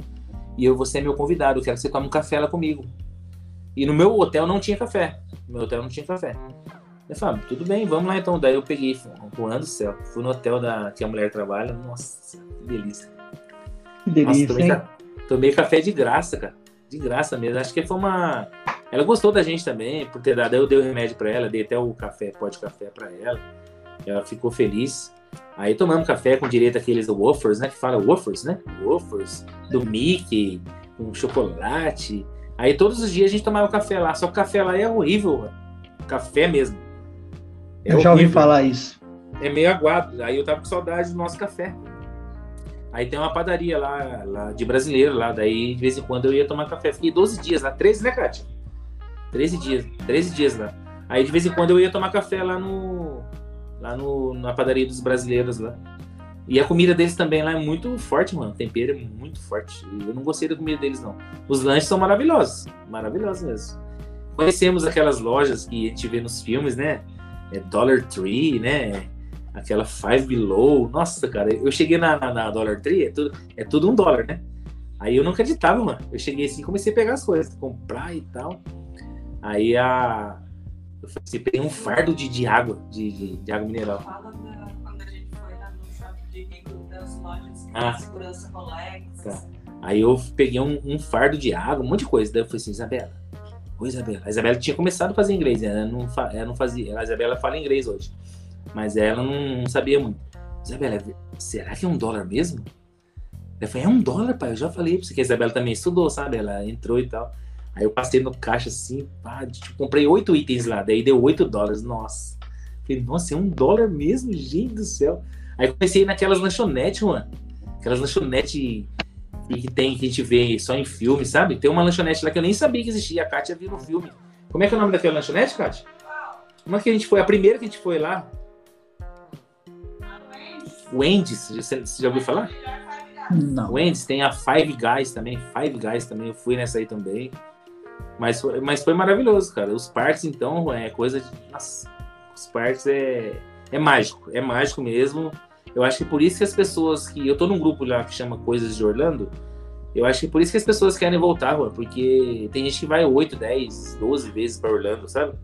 e eu, você é meu convidado, eu quero que você tome um café lá comigo. E no meu hotel não tinha café. No meu hotel não tinha café. Eu falei, ah, tudo bem, vamos lá então. Daí eu peguei, voando do céu, fui no hotel da, que a mulher trabalha. Nossa, que delícia. Que delícia, Nossa, tomei, tomei café de graça, cara. De graça mesmo. Acho que foi uma. Ela gostou da gente também, por ter dado. Eu dei o remédio para ela, dei até o café, pó de café para ela. Ela ficou feliz. Aí tomamos café com direito aqueles Woofers, né? Que fala Woofers, né? Woofers, do Mickey, com chocolate. Aí todos os dias a gente tomava café lá. Só que o café lá é horrível, mano. Café mesmo. É eu já ouvi falar isso. É meio aguado. Aí eu tava com saudade do nosso café. Aí tem uma padaria lá, lá de brasileiro lá. Daí de vez em quando eu ia tomar café. Fiquei 12 dias lá, 13, né, Kátia? 13 dias, 13 dias lá. Aí de vez em quando eu ia tomar café lá no, lá no, na padaria dos brasileiros lá. E a comida deles também lá é muito forte, mano. O tempero é muito forte. Eu não gostei da comida deles, não. Os lanches são maravilhosos. Maravilhosos mesmo. Conhecemos aquelas lojas que a gente vê nos filmes, né? É Dollar Tree, né? Aquela Five Below. Nossa, cara, eu cheguei na, na, Dollar Tree, é tudo, é tudo um dólar, né? Aí eu não acreditava, mano. Eu cheguei assim comecei a pegar as coisas, comprar e tal. Aí a, eu falei assim, peguei um fardo de, de água, de, de, de água mineral. Fala da, quando a gente foi lá no shopping de rico das lojas ah. segurança Rolex. Tá. Aí eu peguei um, um, fardo de água, um monte de coisa. Daí eu falei assim, Isabela, oi Isabela. A Isabela tinha começado a fazer inglês, né? ela não, ela não fazia. A Isabela fala inglês hoje. Mas ela não, sabia muito. Isabela, será que é um dólar mesmo? Eu falei, é um dólar, pai. Eu já falei pra você que a Isabela também estudou, sabe? Ela entrou e tal. Aí eu passei no caixa assim, pá, tipo, comprei oito itens lá, daí deu oito dólares. Nossa. Falei, nossa, é um dólar mesmo, gente do céu. Aí comecei naquelas lanchonetes, mano. Aquelas lanchonetes que tem, que a gente vê só em filme, sabe? Tem uma lanchonete lá que eu nem sabia que existia. A Kátia viu no filme. Como é que é o nome daquela lanchonete, Kátia? Como é que a gente foi? A primeira que a gente foi lá? Wendy's. Você já ouviu falar? Não. Wendy's tem a Five Guys também. Five Guys também. Eu fui nessa aí também. Mas foi, mas foi maravilhoso, cara. Os parques, então, é coisa de. Nossa, os parques é, é mágico, é mágico mesmo. Eu acho que por isso que as pessoas que. Eu tô num grupo lá que chama Coisas de Orlando. Eu acho que por isso que as pessoas querem voltar, Juan, porque tem gente que vai 8, 10, 12 vezes para Orlando, sabe?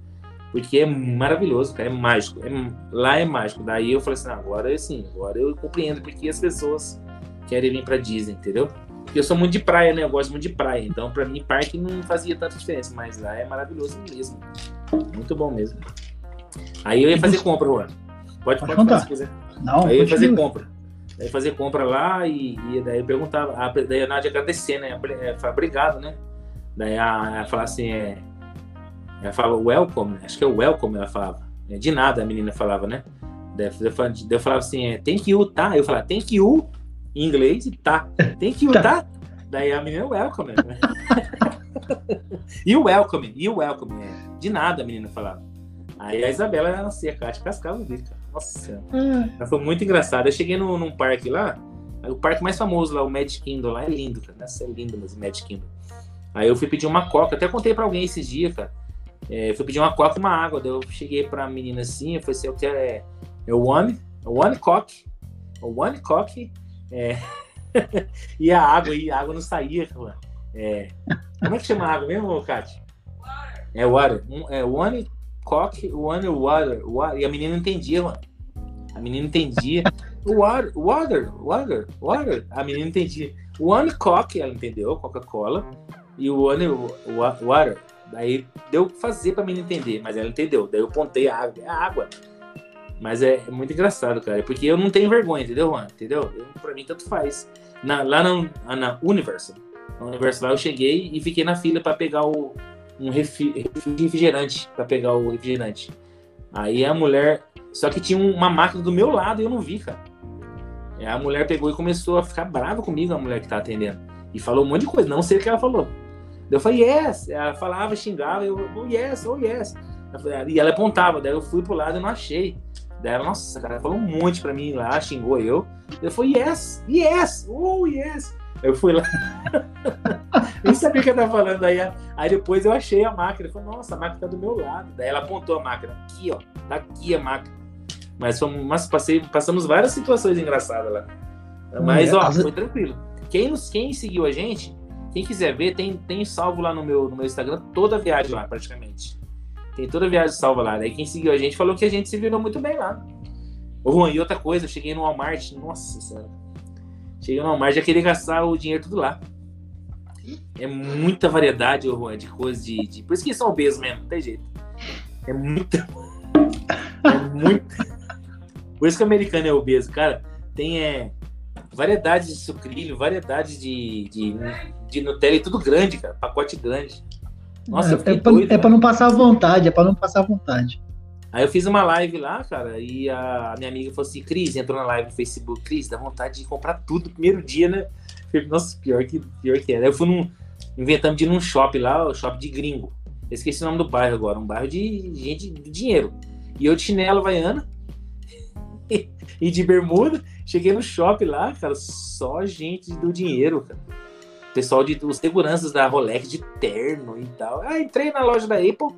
Porque é maravilhoso, cara, é mágico. É, lá é mágico. Daí eu falei assim, agora sim, agora eu compreendo porque as pessoas querem vir para Disney, entendeu? Porque eu sou muito de praia, né? Eu gosto muito de praia. Então, para mim, parque não fazia tanta diferença, mas lá é maravilhoso mesmo. Muito bom mesmo. Aí eu ia fazer compra, Juan. Pode, pode fazer se quiser. Não, Aí eu ia fazer compra. Aí fazer compra lá e, e daí perguntava, a, daí a Nádia agradecer, né? É, Falei, obrigado, né? Daí a, ela fala assim, é, ela fala welcome, acho que é welcome, ela falava. É, de nada a menina falava, né? Daí eu falava, eu falava assim, é, thank you, tá? Eu falava, thank you, em inglês, e tá. Thank you, tá? tá? Daí a menina, welcome. Né? e o welcome, e o welcome. É, de nada a menina falava. Aí a Isabela, ela assim, a Kátia cascava o bico, Nossa hum. Foi muito engraçada. Eu cheguei no, num parque lá, o parque mais famoso lá, o Magic Kingdom lá, é lindo, cara. Nossa, é lindo mesmo, Magic Kingdom. Aí eu fui pedir uma coca, até contei pra alguém esses dias, cara. É, fui pedir uma coca e uma água. Daí eu cheguei pra menina assim, eu falei assim, eu quero é, é one, one coque, one coque, é, e a água, e a água não saía, mano. É, como é que chama a água mesmo, Kátia? É water. Um, é one coque, one water, water. E a menina entendia, mano. A menina entendia. Water, water, water, water. A menina entendia. One coque, ela entendeu, Coca-Cola. E o one water. Daí deu fazer pra menina entender, mas ela entendeu. Daí eu pontei a água. É água. Mas é, é, muito engraçado, cara. Porque eu não tenho vergonha, entendeu, Juan? Entendeu? Eu, pra mim, tanto faz. Na, lá na, na Universal. Na Universal eu cheguei e fiquei na fila para pegar o, um refrigerante. para pegar o refrigerante. Aí a mulher. Só que tinha uma máquina do meu lado e eu não vi, cara. Aí a mulher pegou e começou a ficar brava comigo, a mulher que tá atendendo. E falou um monte de coisa, não sei o que ela falou. Eu falei, yes. Ela falava, xingava, eu, oh, yes, oh, yes. E ela apontava, daí eu fui pro lado e não achei. Daí ela, nossa, cara, falou um monte pra mim lá, xingou eu. Eu falei, yes, yes, oh, yes. Eu fui lá. Nem sabia o que ela tava falando. Aí, aí depois eu achei a máquina. Eu falei, nossa, a máquina tá do meu lado. Daí ela apontou a máquina. Aqui, ó. Tá aqui a máquina. Mas, fomos, mas passei, passamos várias situações engraçadas lá. Mas, ó, foi tranquilo. Quem, quem seguiu a gente, quem quiser ver, tem, tem salvo lá no meu, no meu Instagram toda a viagem lá, praticamente. Tem toda a viagem salva lá. Daí quem seguiu a gente falou que a gente se virou muito bem lá. Juan, e outra coisa, eu cheguei no Walmart, nossa senhora. Cheguei no Walmart, já queria gastar o dinheiro tudo lá. É muita variedade, ô, Juan, de coisas de, de. Por isso que são obesos mesmo, não tem jeito. É muita. É muita. Por isso que o americano é obeso, cara. Tem é, variedade de sucrilho, variedade de, de, de Nutella e tudo grande, cara. Pacote grande. Nossa, é, é, pra, doido, é pra não passar vontade, é pra não passar vontade. Aí eu fiz uma live lá, cara, e a minha amiga falou assim, Cris, entrou na live no Facebook, Cris, dá vontade de comprar tudo no primeiro dia, né? falei, nossa, pior que, pior que era. Aí eu fui num, inventando de ir num shopping lá, o shopping de gringo. Eu esqueci o nome do bairro agora, um bairro de gente de dinheiro. E eu de chinelo vaiana e de bermuda, cheguei no shopping lá, cara, só gente do dinheiro, cara pessoal de os seguranças da Rolex de terno e tal. Ah, entrei na loja da Apple,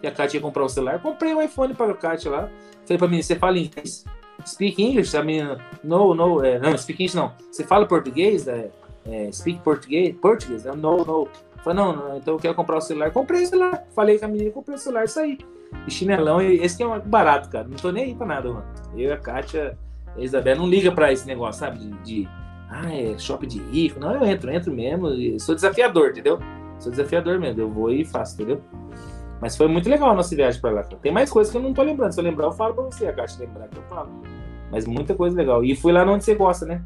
que a Kátia ia comprar um celular, comprei um iPhone para a Kátia lá. Falei pra mim, você fala inglês? Speak English? A menina, no, no, é, não, speak English não. Você fala português? É, é, speak português? Português? No, no. Falei, não, não, então eu quero comprar o celular. Comprei o celular. Falei com a menina, comprei o celular e saí. E chinelão, esse que é barato, cara. Não tô nem aí pra nada, mano. Eu e a Kátia, a Isabel não liga pra esse negócio, sabe? de, de ah, é shopping de rico. Não, eu entro, entro mesmo. Sou desafiador, entendeu? Sou desafiador mesmo. Eu vou e faço, entendeu? Mas foi muito legal a nossa viagem para lá. Tem mais coisas que eu não tô lembrando. Se eu lembrar, eu falo pra você. A caixa lembrar que eu falo. Mas muita coisa legal. E fui lá onde você gosta, né?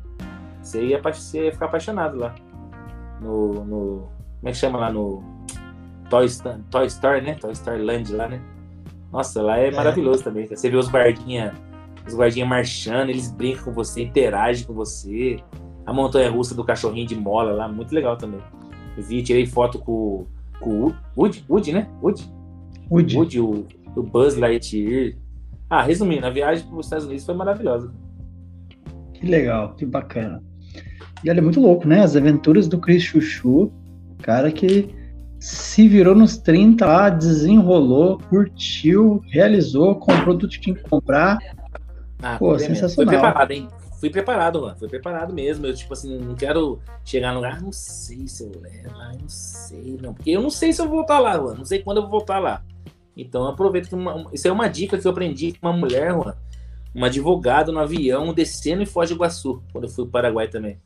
Você ia, você ia ficar apaixonado lá. No, no. Como é que chama lá? No. Toy, Toy Story, né? Toy Story Land lá, né? Nossa, lá é, é. maravilhoso também. Você vê os guardinha, os guardinha marchando, eles brincam com você, interagem com você a montanha russa do cachorrinho de mola lá, muito legal também. Eu vi, tirei foto com, com o Woody, Woody, né? Woody? Woody. Woody, o, o Buzz Lightyear. Ah, resumindo, a viagem para os Estados Unidos foi maravilhosa. Que legal, que bacana. E olha, é muito louco, né? As aventuras do Chris Chuchu, cara que se virou nos 30 lá, desenrolou, curtiu, realizou, comprou tudo que tinha que comprar. Ah, Pô, sensacional. Foi preparado, hein? fui preparado, mano. Fui preparado mesmo. Eu, tipo assim, não quero chegar no lugar, não sei se eu levo, não sei, não. Porque eu não sei se eu vou voltar lá, mano. Não sei quando eu vou voltar lá. Então aproveito que uma, isso é uma dica que eu aprendi com uma mulher, mano, uma advogada no avião descendo em Foz do Iguaçu, quando eu fui para o Paraguai também.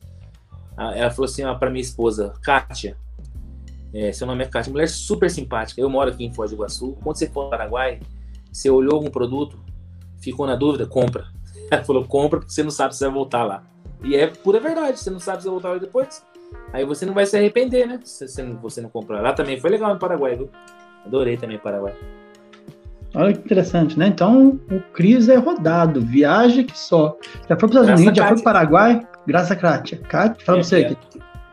Ela falou assim, ó, pra minha esposa, Kátia, é, seu nome é Kátia, mulher super simpática. Eu moro aqui em Foz do Iguaçu. Quando você for ao Paraguai, você olhou algum produto, ficou na dúvida, compra. Ela falou, compra porque você não sabe se vai voltar lá. E é pura verdade, você não sabe se vai voltar lá depois. Aí você não vai se arrepender, né? Se você não, você não comprar. Lá também foi legal no Paraguai, viu? Adorei também o Paraguai. Olha que interessante, né? Então o Cris é rodado, viaja que só. Já foi para os Estados Unidos, já foi para o Paraguai, graças a Kátia. Kátia, fala é, você é, que,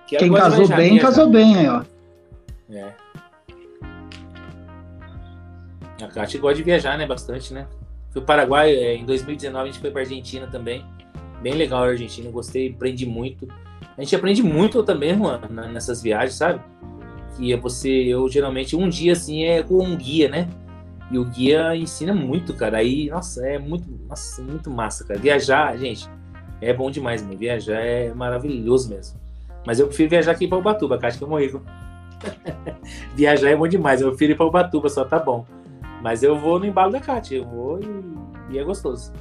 que quem casou bem, casou bem aí, ó. É. A Kátia gosta de viajar, né? Bastante, né? Fui para o Paraguai, é, em 2019 a gente foi para Argentina também. Bem legal a Argentina, gostei, aprendi muito. A gente aprende muito também, Juan, nessas viagens, sabe? Que é você, eu geralmente, um dia assim é com um guia, né? E o guia ensina muito, cara. Aí, nossa, é muito, nossa, muito massa, cara. Viajar, gente, é bom demais, mano. Viajar é maravilhoso mesmo. Mas eu prefiro viajar aqui para Ubatuba, cara. Acho que eu morri. viajar é bom demais. Eu prefiro ir para Ubatuba, só tá bom. Mas eu vou no embalo da Kátia. Eu vou e, e é gostoso.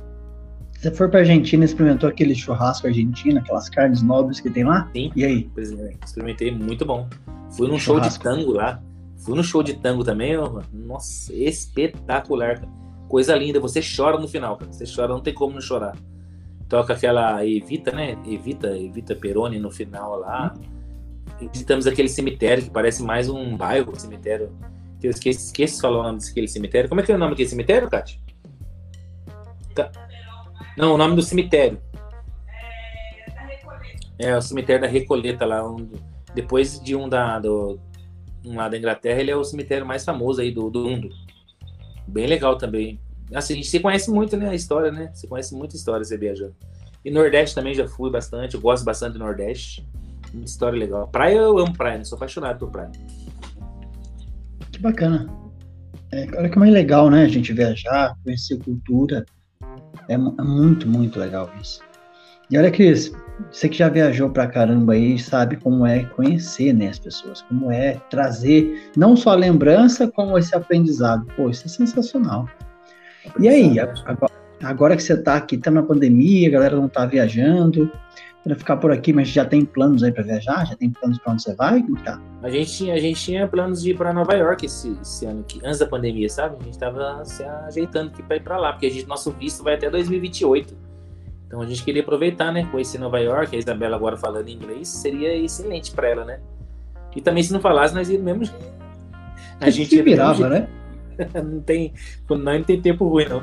Você for pra Argentina e experimentou aquele churrasco argentino, aquelas carnes nobres que tem lá? Sim. E aí? É, experimentei, muito bom. Fui num show de tango lá. Fui no show de tango também, ó, nossa, espetacular, cara. Coisa linda, você chora no final, cara. Você chora, não tem como não chorar. Toca aquela Evita, né? Evita, Evita Peroni no final lá. Visitamos aquele cemitério que parece mais um bairro, cemitério. Eu esqueci de falar o nome daquele cemitério. Como é que é o nome daquele cemitério, Kátia? Não, o nome do cemitério. É, o cemitério da Recoleta lá. Onde, depois de um da, do, um lá da Inglaterra, ele é o cemitério mais famoso aí do, do mundo. Bem legal também. Assim, a gente se conhece muito, né? A história, né? Você conhece muita história você viajando. E Nordeste também já fui bastante, eu gosto bastante do Nordeste. Muita história legal. Praia, eu amo praia, né? Sou apaixonado por praia. Que bacana. É, olha que mais legal, né? A gente viajar, conhecer cultura. É, é muito, muito legal isso. E olha, Cris, você que já viajou pra caramba aí, sabe como é conhecer né, as pessoas, como é trazer não só a lembrança, como esse aprendizado. Pô, isso é sensacional. E aí, agora, que você tá aqui, tá na pandemia, a galera não tá viajando, para ficar por aqui, mas já tem planos aí para viajar? Já tem planos para onde você vai? Como tá? A gente, a gente tinha planos de ir para Nova York esse, esse ano, aqui, antes da pandemia, sabe? A gente tava se ajeitando aqui para ir para lá, porque a gente, nosso visto vai até 2028. Então a gente queria aproveitar, né? Conhecer Nova York, a Isabela agora falando inglês, seria excelente para ela, né? E também se não falasse, nós íamos mesmo. A gente se virava, né? não tem, nós não tem tempo ruim não.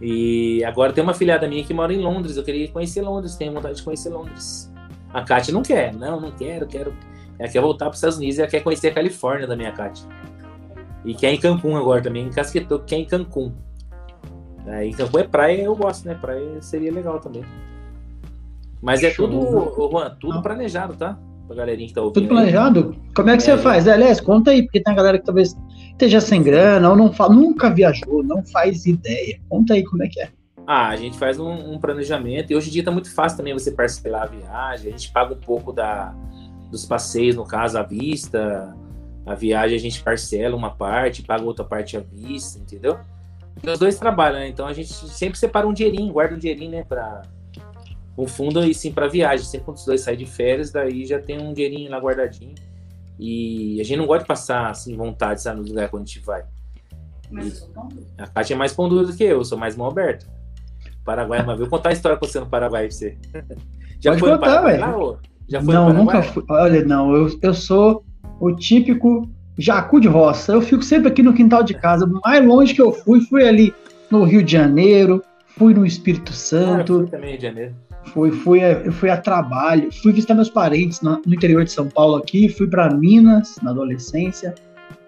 E agora tem uma filhada minha que mora em Londres. Eu queria conhecer Londres, tenho vontade de conhecer Londres. A Kátia não quer, não, não quero, quero. Ela quer voltar para os Estados Unidos e ela quer conhecer a Califórnia da minha Kátia. E quer em Cancún agora também, encasquetou, quer em Cancún. Aí Cancún é praia, eu gosto, né? Praia seria legal também. Mas é Show. tudo, Juan, tudo planejado, tá? Pra galerinha que tá ouvindo. Tudo planejado? Aí. Como é que é, você faz? Aliás, conta aí, porque tem a galera que talvez esteja sem grana ou não fala, nunca viajou, não faz ideia. Conta aí como é que é. Ah, a gente faz um, um, planejamento e hoje em dia tá muito fácil também você parcelar a viagem. A gente paga um pouco da, dos passeios, no caso, à vista. A viagem a gente parcela uma parte, paga outra parte à vista, entendeu? Os dois trabalham, né? Então a gente sempre separa um dinheirinho, guarda um dinheirinho, né? Pra um fundo e sim para viagem. Sempre quando os dois saem de férias, daí já tem um dinheirinho lá guardadinho. E a gente não gosta de passar assim vontade, sabe, no lugar quando a gente vai. a Kátia é mais pão do que eu, sou mais mão aberta. Paraguai, mas vou contar a história com você no Paraguai pra você. Já Pode foi contar, no Paraguai? Lá, já foi não, nunca fui. Olha, não, eu, eu sou o típico jacu de roça. Eu fico sempre aqui no quintal de casa. Mais longe que eu fui, fui ali no Rio de Janeiro, fui no Espírito Santo. Ah, fui também Rio de Janeiro. Fui, fui, eu fui a trabalho, fui visitar meus parentes no, no interior de São Paulo aqui, fui para Minas na adolescência,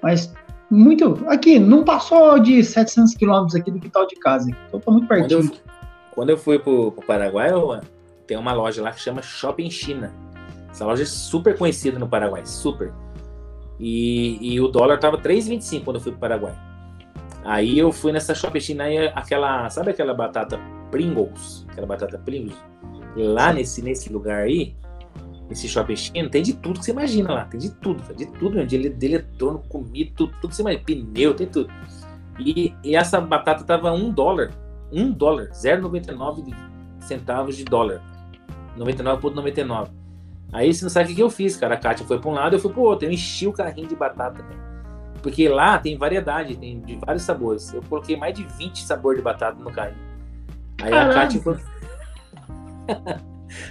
mas muito aqui, não passou de 700 quilômetros aqui do quintal de casa, então tô muito pertinho. Quando eu, quando eu fui pro, pro Paraguai, eu, tem uma loja lá que chama Shopping China. Essa loja é super conhecida no Paraguai, super. E, e o dólar tava 3,25 quando eu fui pro Paraguai. Aí eu fui nessa Shopping China e aquela, sabe aquela batata Pringles? Aquela batata Pringles? Lá nesse, nesse lugar aí, esse shopping tem de tudo que você imagina lá. Tem de tudo, de tudo mesmo. De, de eletrônico, comida, tudo, tudo que você imagina. Pneu, tem tudo. E, e essa batata tava um dólar. Um dólar. 0,99 centavos de dólar. 99,99. Aí você não sabe o que eu fiz, cara. A Kátia foi para um lado, eu fui para o outro. Eu enchi o carrinho de batata. Porque lá tem variedade, tem de vários sabores. Eu coloquei mais de 20 sabores de batata no carrinho. Aí Caramba. a Kátia.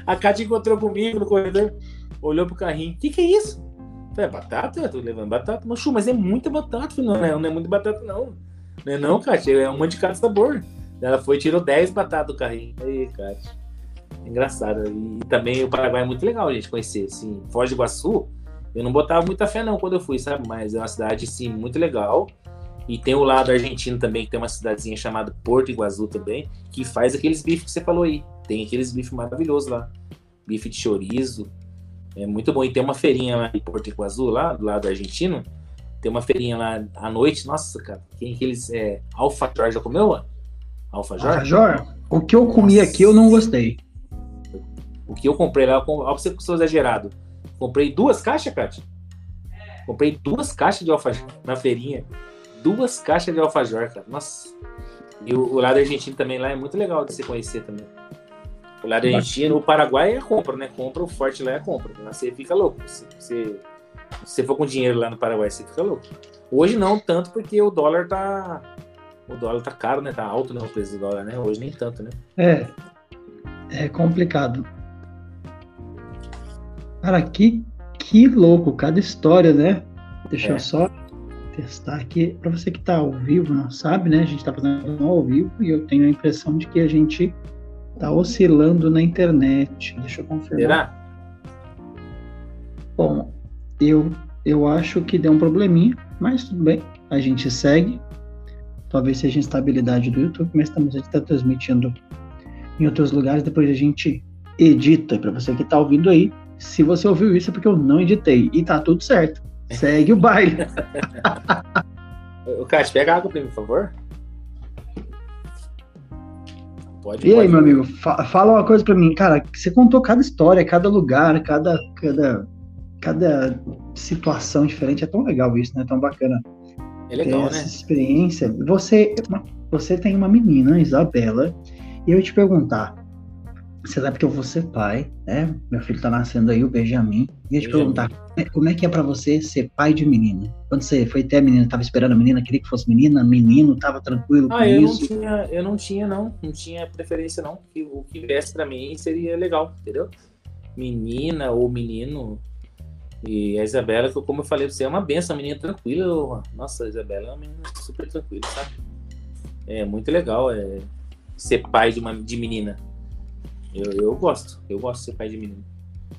a Kátia encontrou comigo no corredor, olhou pro carrinho. O que, que é isso? falei, é batata? Eu tô levando batata. Mas, mas é muita batata. falei, não, não é muito batata, não. Não é não, Kátia, é uma de cada sabor. Ela foi e tirou 10 batatas do carrinho. Aí, Kátia. Engraçado. E, também o Paraguai é muito legal, gente, conhecer. Assim, Foz do Iguaçu, eu não botava muita fé não quando eu fui, sabe? Mas é uma cidade, sim, muito legal. E tem o lado argentino também, que tem uma cidadezinha chamada Porto Iguaçu também, que faz aqueles bifes que você falou aí. Tem aqueles bifes maravilhosos lá. Bife de chorizo. É muito bom. E tem uma feirinha lá em Porto Iguaçu, lá do lado argentino. Tem uma feirinha lá à noite. Nossa, cara, tem aqueles. É, alfajor, já comeu? Alfajor? Alfajor? O que eu comi Nossa. aqui eu não gostei. O que eu comprei lá, olha você que sou exagerado. Comprei duas caixas, Kátia. Comprei duas caixas de alfajor na feirinha. Duas caixas de alfajor, cara. Nossa. E o, o lado argentino também lá é muito legal de se conhecer também. O lado argentino, o Paraguai é compra, né? Compra, o forte lá é compra. Lá você fica louco. Se você, se você for com dinheiro lá no Paraguai, você fica louco. Hoje não tanto, porque o dólar tá. O dólar tá caro, né? Tá alto né, o preço do dólar, né? Hoje nem tanto, né? É. É complicado. Cara, que, que louco, cada história, né? Deixa é. eu só testar aqui. Para você que está ao vivo, não sabe, né? A gente está fazendo ao vivo e eu tenho a impressão de que a gente está oscilando na internet. Deixa eu confirmar. Será? Bom, eu, eu acho que deu um probleminha, mas tudo bem. A gente segue. Talvez seja instabilidade do YouTube, mas estamos a tá transmitindo em outros lugares. Depois a gente edita. Para você que está ouvindo aí, se você ouviu isso é porque eu não editei. E tá tudo certo. Segue o baile. o Cássio, pega água pra mim, por favor. Pode, e pode. aí, meu amigo, fa fala uma coisa pra mim. Cara, você contou cada história, cada lugar, cada, cada, cada situação diferente. É tão legal isso, né? Tão bacana. É legal, ter né? Essa experiência. Você, você tem uma menina, Isabela, e eu ia te perguntar, você sabe que eu vou ser pai, né? Meu filho tá nascendo aí, o Benjamin. E ia te perguntar, como é que é para você ser pai de menina? Quando você foi ter a menina, tava esperando a menina, queria que fosse menina, menino, tava tranquilo ah, com eu isso? Não tinha, eu não tinha, não. Não tinha preferência, não. O que viesse pra mim seria legal, entendeu? Menina ou menino. E a Isabela, como eu falei pra você, é uma benção, uma menina tranquila. Nossa, a Isabela é uma menina super tranquila, sabe? É muito legal é, ser pai de, uma, de menina eu, eu gosto, eu gosto de ser pai de menino.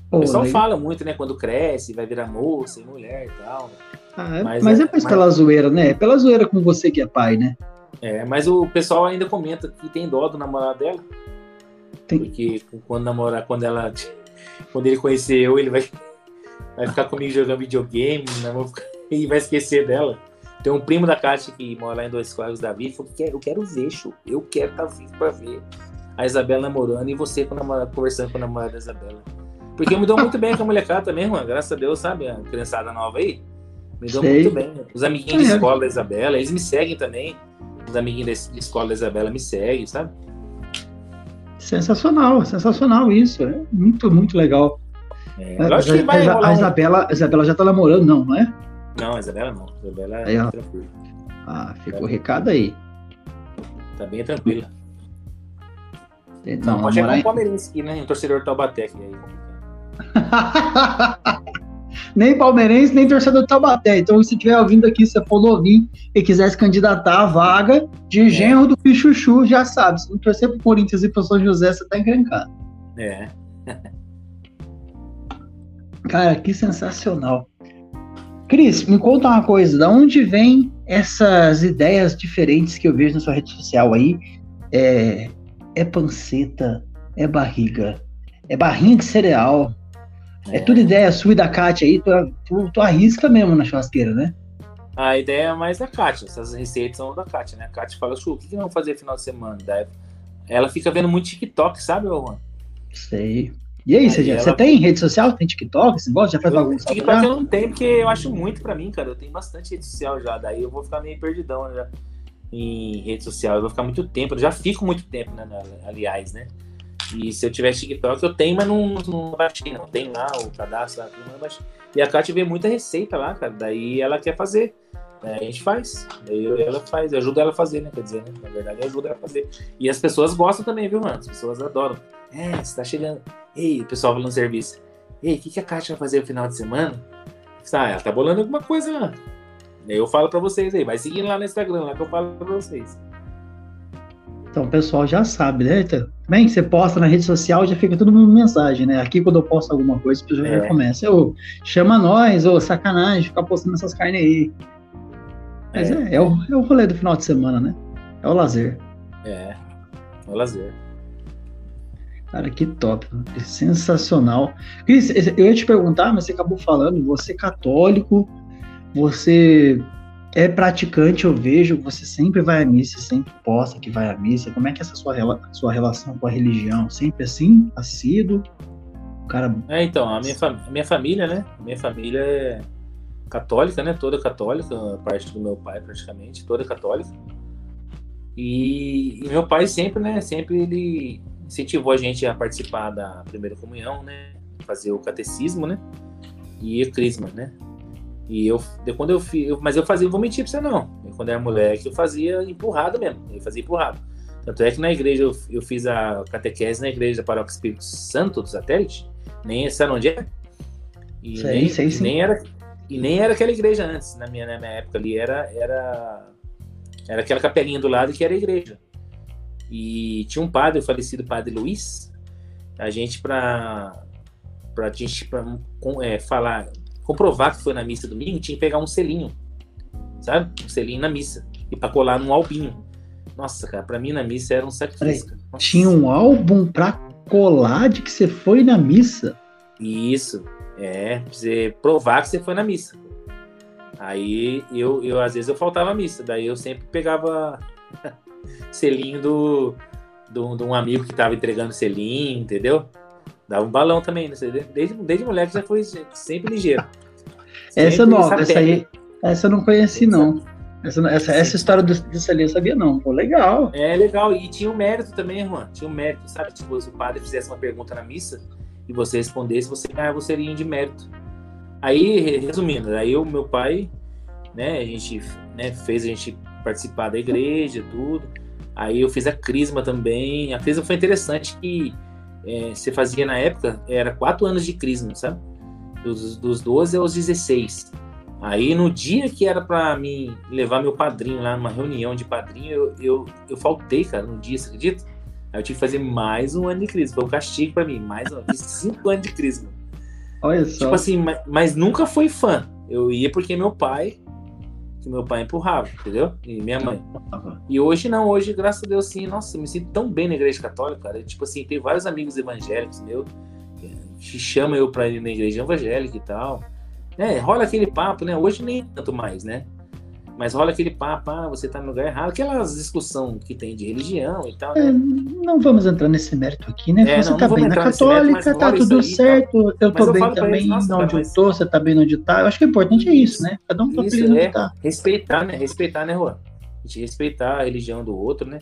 o pessoal fala muito, né? Quando cresce, vai virar moça e mulher e tal. Ah, é, mas, mas é, é mais pela zoeira, né? É pela zoeira com você que é pai, né? É, mas o pessoal ainda comenta que tem dó do namorado dela. Tem. Porque quando namorar, quando ela. Quando ele conhecer eu, ele vai, vai ficar comigo jogando videogame, né? e vai esquecer dela. Tem um primo da Kátia que mora lá em Dois Clavos da Vida, falou que eu quero ver, show. eu quero estar tá vivo pra ver a Isabela namorando e você com namorada, conversando com a namorada da Isabela. Porque eu me dou muito bem com a molecada também, mano. Graças a Deus, sabe? A criançada nova aí. Me dou Sei. muito bem. Os amiguinhos é. de escola da Isabela, eles me seguem também. Os amiguinhos de escola da Isabela me seguem, sabe? Sensacional, sensacional isso. É muito, muito legal. É, a, a, a, Isabela, a Isabela já tá namorando, não, não é? Não, a Isabela não. A Isabela é aí, tranquila. Ah, ficou é. recado aí. Tá bem tranquila. Não, pode chegar um palmeirense aqui, né? Um torcedor do Taubaté aqui aí. nem palmeirense, nem torcedor do Taubaté. Então, se estiver ouvindo aqui, se for novinho e quiser se candidatar à vaga de é. genro do Pichuchu, já sabe. Se não torcer pro Corinthians e pro São José, você tá encrencado. É. Cara, que sensacional. Cris, me conta uma coisa, da onde vem essas ideias diferentes que eu vejo na sua rede social aí? É, é panceta, é barriga, é barrinha de cereal. É, é tudo ideia sua e da Kátia aí, tu, tu, tu, arrisca mesmo na churrasqueira, né? A ideia é mais da Kátia, essas receitas são da Kátia, né? A Kátia fala, Chu, o que, que vamos fazer final de semana? Daí ela fica vendo muito TikTok, sabe, Juan? Sei. E aí, aí você, ela... você tem rede social? Tem TikTok? Você gosta? Já faz algum TikTok eu não tenho, porque eu acho muito pra mim, cara. Eu tenho bastante rede social já. Daí eu vou ficar meio perdidão já em rede social. Eu vou ficar muito tempo. Eu já fico muito tempo, né? Aliás, né? E se eu tiver TikTok, eu tenho, mas não, não baixei, não. Tem lá o cadastro, não baixei. E a Kátia vê muita receita lá, cara. Daí ela quer fazer. Né? A gente faz. Daí ela faz. Eu ajudo ela a fazer, né? Quer dizer, né? Na verdade, eu ajudo ela a fazer. E as pessoas gostam também, viu, mano? As pessoas adoram. É, você tá chegando. Ei, o pessoal falando serviço. Ei, o que, que a Kátia vai fazer no final de semana? Ah, ela tá bolando alguma coisa lá. Eu falo pra vocês aí. Vai seguindo lá no Instagram, lá que eu falo pra vocês. Então o pessoal já sabe, né? Bem, você posta na rede social, já fica tudo mensagem, né? Aqui quando eu posto alguma coisa, o pessoal é. já começa. Ô, chama nós, ô, sacanagem, ficar postando essas carnes aí. Mas é, é, é, o, é o rolê do final de semana, né? É o lazer. É, é o lazer. Cara, que top, sensacional. Cris, eu ia te perguntar, mas você acabou falando, você é católico, você é praticante, eu vejo, você sempre vai à missa, sempre posta que vai à missa. Como é que é essa sua, sua relação com a religião? Sempre assim, assíduo? Cara... É, então, a minha, minha família, né? A minha família é católica, né? Toda católica, a parte do meu pai praticamente, toda católica. E, e, meu pai sempre, né? Sempre ele incentivou a gente a participar da primeira comunhão, né? Fazer o catecismo, né? E o crisma, né? E eu, quando eu fiz, mas eu fazia, vou mentir pra você não. Quando eu era moleque, eu fazia empurrado mesmo. Eu fazia empurrado. Tanto é que na igreja eu, eu fiz a catequese na igreja da Paróquia Espírito Santo do Satélite. Nem sabe onde é? E sei, nem, sei, sim. nem era e nem era aquela igreja antes, na minha, na minha época ali, era, era, era aquela capelinha do lado que era a igreja. E tinha um padre, o falecido padre Luiz, a gente, para a gente pra, é, falar, comprovar que foi na missa domingo, tinha que pegar um selinho, sabe? Um selinho na missa. E para colar num albinho. Nossa, cara, pra mim na missa era um sacrifício. Tinha um álbum pra colar de que você foi na missa? Isso, é, pra você provar que você foi na missa. Aí eu, eu às vezes eu faltava a missa, daí eu sempre pegava selinho do, do, de um amigo que tava entregando selinho, entendeu? Dava um balão também, né? desde, desde moleque já foi sempre ligeiro. Essa nova, essa aí, essa eu não conheci não. Essa, essa, essa história do, ali eu sabia não. Pô, legal. É legal. E tinha um mérito também, irmão. Tinha um mérito, sabe? Tipo, se o padre fizesse uma pergunta na missa e você respondesse, você ganhava o selinho de mérito. Aí, resumindo, aí o meu pai, né, a gente né, fez a gente participar da igreja, tudo. Aí eu fiz a crisma também. A crisma foi interessante que é, você fazia na época, era quatro anos de crisma, sabe? Dos, dos 12 aos 16. Aí no dia que era para mim levar meu padrinho lá numa reunião de padrinho, eu, eu, eu faltei, cara, no dia, você acredita? Aí eu tive que fazer mais um ano de crisma. Foi um castigo para mim, mais um, cinco anos de crisma. Olha só. Tipo assim, mas, mas nunca fui fã. Eu ia porque meu pai que meu pai empurrava, entendeu? E minha mãe. E hoje não, hoje, graças a Deus, sim, nossa, eu me sinto tão bem na igreja católica, cara. tipo assim, tem vários amigos evangélicos meu que chamam eu pra ir na igreja evangélica e tal. É, rola aquele papo, né? Hoje nem tanto mais, né? Mas rola aquele papo, ah, você tá no lugar errado, aquelas discussão que tem de religião e tal. Né? É, não vamos entrar nesse mérito aqui, né? É, você não, tá não bem na católica, mérito, tá tudo certo, eu tô bem também eles, onde mas... eu tô, você tá bem onde tá. Eu acho que o importante é isso, né? Cada um tá isso, onde é, tá. Respeitar, né? Respeitar, né, Juan? A gente respeitar a religião do outro, né?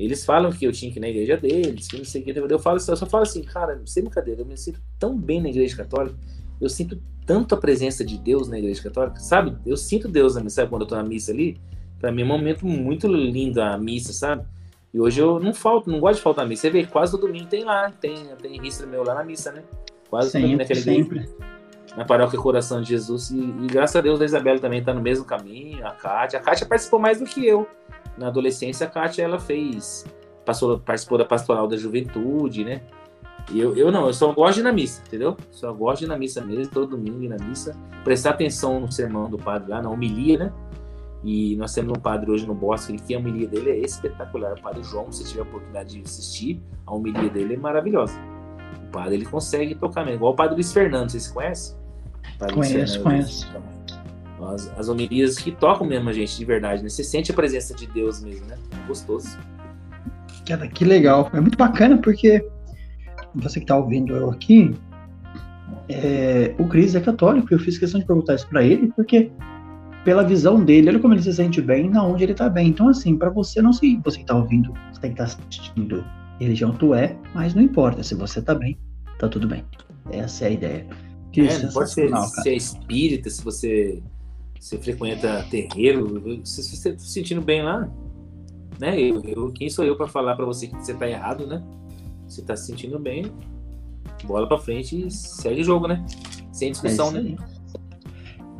Eles falam que eu tinha que ir na igreja deles, que não sei o que. Eu, falo, eu só falo assim, cara, sem brincadeira, eu me sinto tão bem na igreja católica, eu sinto tanto a presença de Deus na igreja católica, sabe? Eu sinto Deus na missa, sabe? Quando eu tô na missa ali, para mim é um momento muito lindo a missa, sabe? E hoje eu não falto, não gosto de faltar a missa. Você vê, quase todo domingo tem lá, tem, tem risco meu lá na missa, né? Quase sempre, naquele sempre. Na paróquia Coração de Jesus. E, e, graças a Deus a Isabela também tá no mesmo caminho, a Kátia. A Kátia participou mais do que eu. Na adolescência, a Kátia, ela fez, passou, participou da pastoral da juventude, né? E eu, eu não, eu só gosto de ir na missa, entendeu? Só gosto de ir na missa mesmo, todo domingo ir na missa. Prestar atenção no sermão do padre lá, na homilia, né? E nós temos um padre hoje no Bosque, que a homilia dele é espetacular. O padre João, se tiver a oportunidade de assistir, a homilia dele é maravilhosa. O padre ele consegue tocar mesmo, igual o padre Luiz Fernando, vocês conhecem? Conheço, conheço. As, as homilias que tocam mesmo a gente de verdade, né? Você sente a presença de Deus mesmo, né? É gostoso. Que, que legal. É muito bacana porque você que está ouvindo eu aqui, é, o Cris é católico. Eu fiz questão de perguntar isso para ele, porque pela visão dele, olha como ele se sente bem, na onde ele está bem. Então, assim, para você não se você está ouvindo, você tem que estar tá assistindo religião tu é, mas não importa. Se você está bem, tá tudo bem. Essa é a ideia. Que é, não pode ser, se é espírita, se você, se frequenta terreiro, se você está se sentindo bem lá, né? Eu, eu quem sou eu para falar para você que você está errado, né? Você está se sentindo bem, bola para frente e segue o jogo, né? Sem discussão, é né?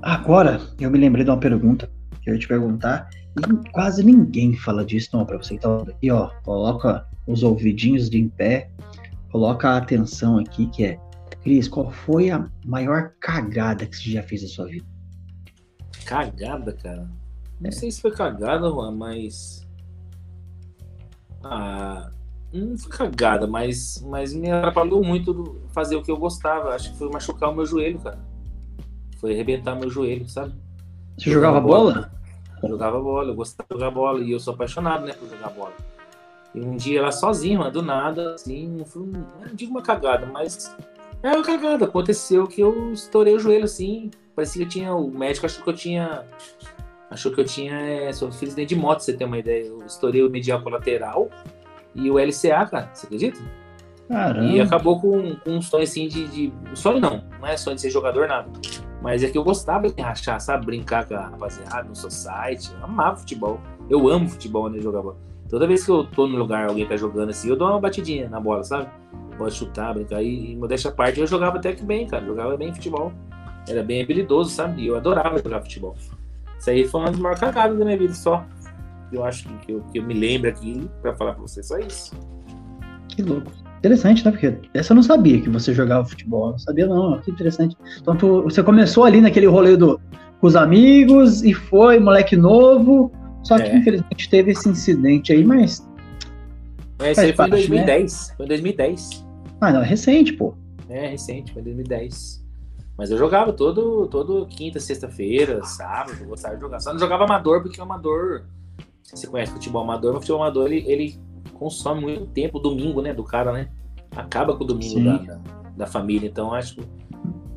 Agora, eu me lembrei de uma pergunta que eu ia te perguntar. E quase ninguém fala disso, não, para você que tá aqui, ó. Coloca os ouvidinhos de em pé, coloca a atenção aqui, que é. Cris, qual foi a maior cagada que você já fez na sua vida? Cagada, cara? Não é. sei se foi cagada, mas. Ah, não foi cagada, mas, mas me atrapalhou muito fazer o que eu gostava. Acho que foi machucar o meu joelho, cara. Foi arrebentar meu joelho, sabe? Você jogava bola? bola? Eu jogava bola, eu gostava de jogar bola e eu sou apaixonado, né, por jogar bola. E um dia ela sozinha, mano, do nada, assim, foi, não digo uma cagada, mas é uma cagada. Aconteceu que eu estourei o joelho, assim, parecia que eu tinha, o médico achou que eu tinha, achou que eu tinha, é, sou filho de moto, você tem uma ideia. Eu estourei o medial colateral e o LCA, cara, você acredita? Caramba. E acabou com, com um sonho assim de, de. Sonho não, não é sonho de ser jogador, nada. Mas é que eu gostava de rachar, sabe? Brincar com a rapaziada no society. Eu amava futebol. Eu amo futebol, né? Jogar bola. Toda vez que eu tô no lugar, alguém tá jogando assim, eu dou uma batidinha na bola, sabe? Pode chutar, brincar. E, modéstia à parte, eu jogava até que bem, cara. Jogava bem futebol. Era bem habilidoso, sabe? E eu adorava jogar futebol. Isso aí foi uma das maiores cagadas da minha vida só. Eu acho que, eu, que eu me lembro aqui pra falar pra você só isso. Que louco. Interessante, né? Porque essa eu não sabia que você jogava futebol. não sabia, não. Que interessante. Então, tu, você começou ali naquele rolê do, com os amigos e foi, moleque novo. Só que, é. infelizmente, teve esse incidente aí, mas. É, esse aí foi em 2010. Né? Foi em 2010. Ah, não, é recente, pô. É, recente, foi em 2010. Mas eu jogava todo, todo quinta, sexta-feira, sábado, eu gostava de jogar. Só não jogava amador, porque o amador. Você conhece futebol amador, mas o futebol amador ele, ele consome muito tempo, domingo, né, do cara, né? Acaba com o domingo da, da, da, família. Então, acho que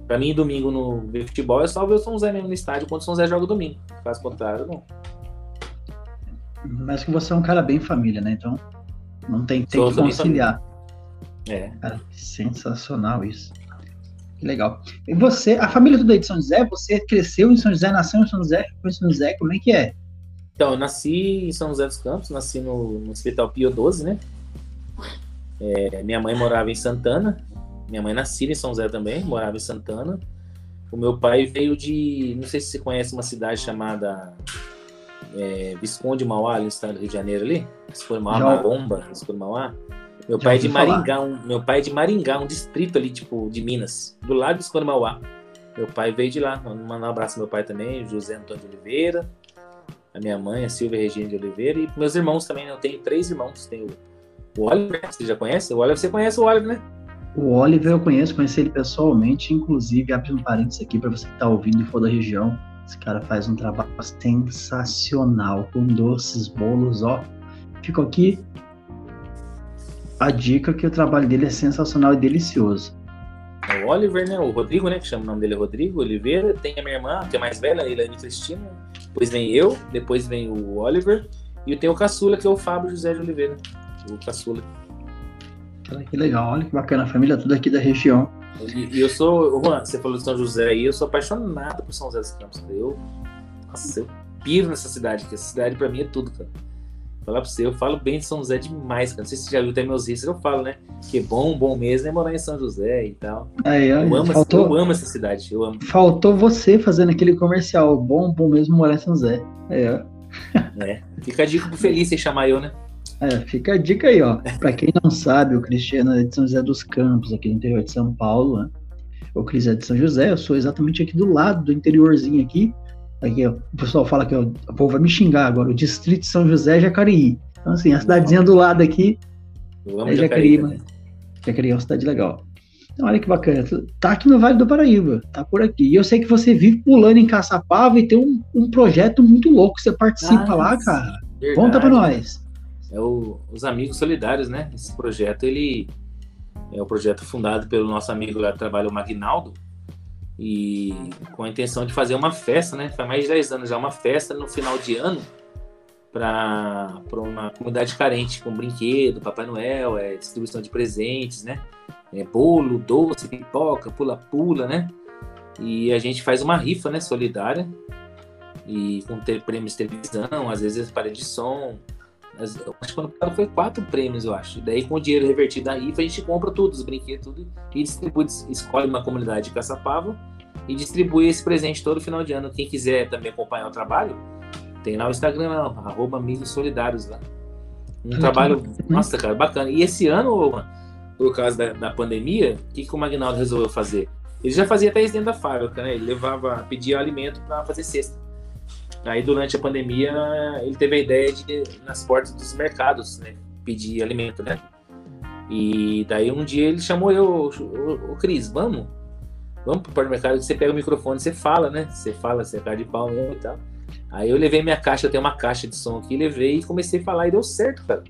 pra mim, domingo no ver futebol é só ver o São Zé mesmo no estádio quando o São Zé joga domingo. Caso contrário, não. Mas que você é um cara bem família, né? Então, não tem, tem que conciliar. É. Cara, sensacional isso. Que legal. E você, a família toda aí de São José, você cresceu em São José, nasceu em São José, ficou em São José, como é que é? Então, eu nasci em São José dos Campos, nasci no, no Hospital Pio XII, né? É, minha mãe morava em Santana, minha mãe nasceu em São José também, morava em Santana. O meu pai veio de, não sei se você conhece uma cidade chamada é, Visconde Mauá, no estado do Rio de Janeiro ali. Visconde Mauá, Maromba, Visconde Mauá. Meu pai é de Maringá, um, meu pai é de Maringá, um distrito ali, tipo, de Minas, do lado do Visconde Mauá. Meu pai veio de lá. Mandar um abraço ao meu pai também, José Antônio de Oliveira a minha mãe, a Silvia Regina de Oliveira, e meus irmãos também, né? eu tenho três irmãos. Tenho o Oliver, você já conhece? O Oliver, você conhece o Oliver, né? O Oliver eu conheço, conheci ele pessoalmente, inclusive, abre um parênteses aqui para você que está ouvindo e for da região. Esse cara faz um trabalho sensacional, com doces, bolos, ó. Ficou aqui a dica que o trabalho dele é sensacional e delicioso. O Oliver, né? O Rodrigo, né? Que chama o nome dele é Rodrigo Oliveira. Tem a minha irmã, que é mais velha, a Ilane Cristina depois vem eu, depois vem o Oliver, e eu tenho o caçula, que é o Fábio José de Oliveira. O caçula. Que legal, olha que bacana, a família toda aqui da região. E, e eu sou, Juan, você falou de São José aí, eu sou apaixonado por São José dos Campos. Eu, nossa, eu piro nessa cidade, que essa cidade pra mim é tudo, cara. Falar pra você, eu falo bem de São José demais, cara. Não sei se você já viu até meus riscos, eu falo, né? Que bom, bom mesmo é morar em São José e tal. Aí, eu, amo, faltou, eu amo essa cidade, eu amo. Faltou você fazendo aquele comercial. Bom, bom mesmo morar em São José. Aí, ó. É. Fica a dica pro Feliz sem chamar eu, né? É, fica a dica aí, ó. Pra quem não sabe, o Cristiano é de São José dos Campos, aqui no interior de São Paulo, né? O Cris é de São José, eu sou exatamente aqui do lado, do interiorzinho aqui. Aqui, o pessoal fala que ó, o povo vai me xingar agora, o distrito de São José é Jacareí. Então, assim, a cidadezinha do lado aqui é Jacareí, Jacareí, Jacareí é uma cidade legal. Então, olha que bacana. Tá aqui no Vale do Paraíba, tá por aqui. E eu sei que você vive pulando em Caçapava e tem um, um projeto muito louco. Você participa ah, lá, cara. Verdade, Conta pra nós. É o, os Amigos Solidários, né? Esse projeto, ele, É o um projeto fundado pelo nosso amigo lá do trabalho, o Magnaldo, e com a intenção de fazer uma festa, né? Faz mais de 10 anos já, uma festa no final de ano para uma comunidade carente, com brinquedo, Papai Noel, é, distribuição de presentes, né? É, bolo, doce, pipoca, pula-pula, né? E a gente faz uma rifa, né, solidária, e com ter prêmios de televisão, às vezes parede de som. Acho que quando foi quatro prêmios, eu acho. E daí, com o dinheiro revertido da rifa, a gente compra tudo, os brinquedos, tudo, e distribui, escolhe uma comunidade de Caçapava e distribui esse presente todo final de ano. Quem quiser também acompanhar o trabalho, tem lá o Instagram, arroba Amigos Solidários lá. Um trabalho, nossa, cara, bacana. E esse ano, por causa da, da pandemia, o que, que o Magnaldo resolveu fazer? Ele já fazia até isso dentro da fábrica, né? Ele levava, pedia alimento para fazer cesta. Aí durante a pandemia ele teve a ideia de nas portas dos mercados, né, pedir alimento, né? E daí um dia ele chamou eu, o Cris, vamos, vamos pro supermercado que você pega o microfone, você fala, né? Você fala, você é cara de pau mesmo e tal. Aí eu levei minha caixa, eu tenho uma caixa de som aqui, levei e comecei a falar e deu certo, cara.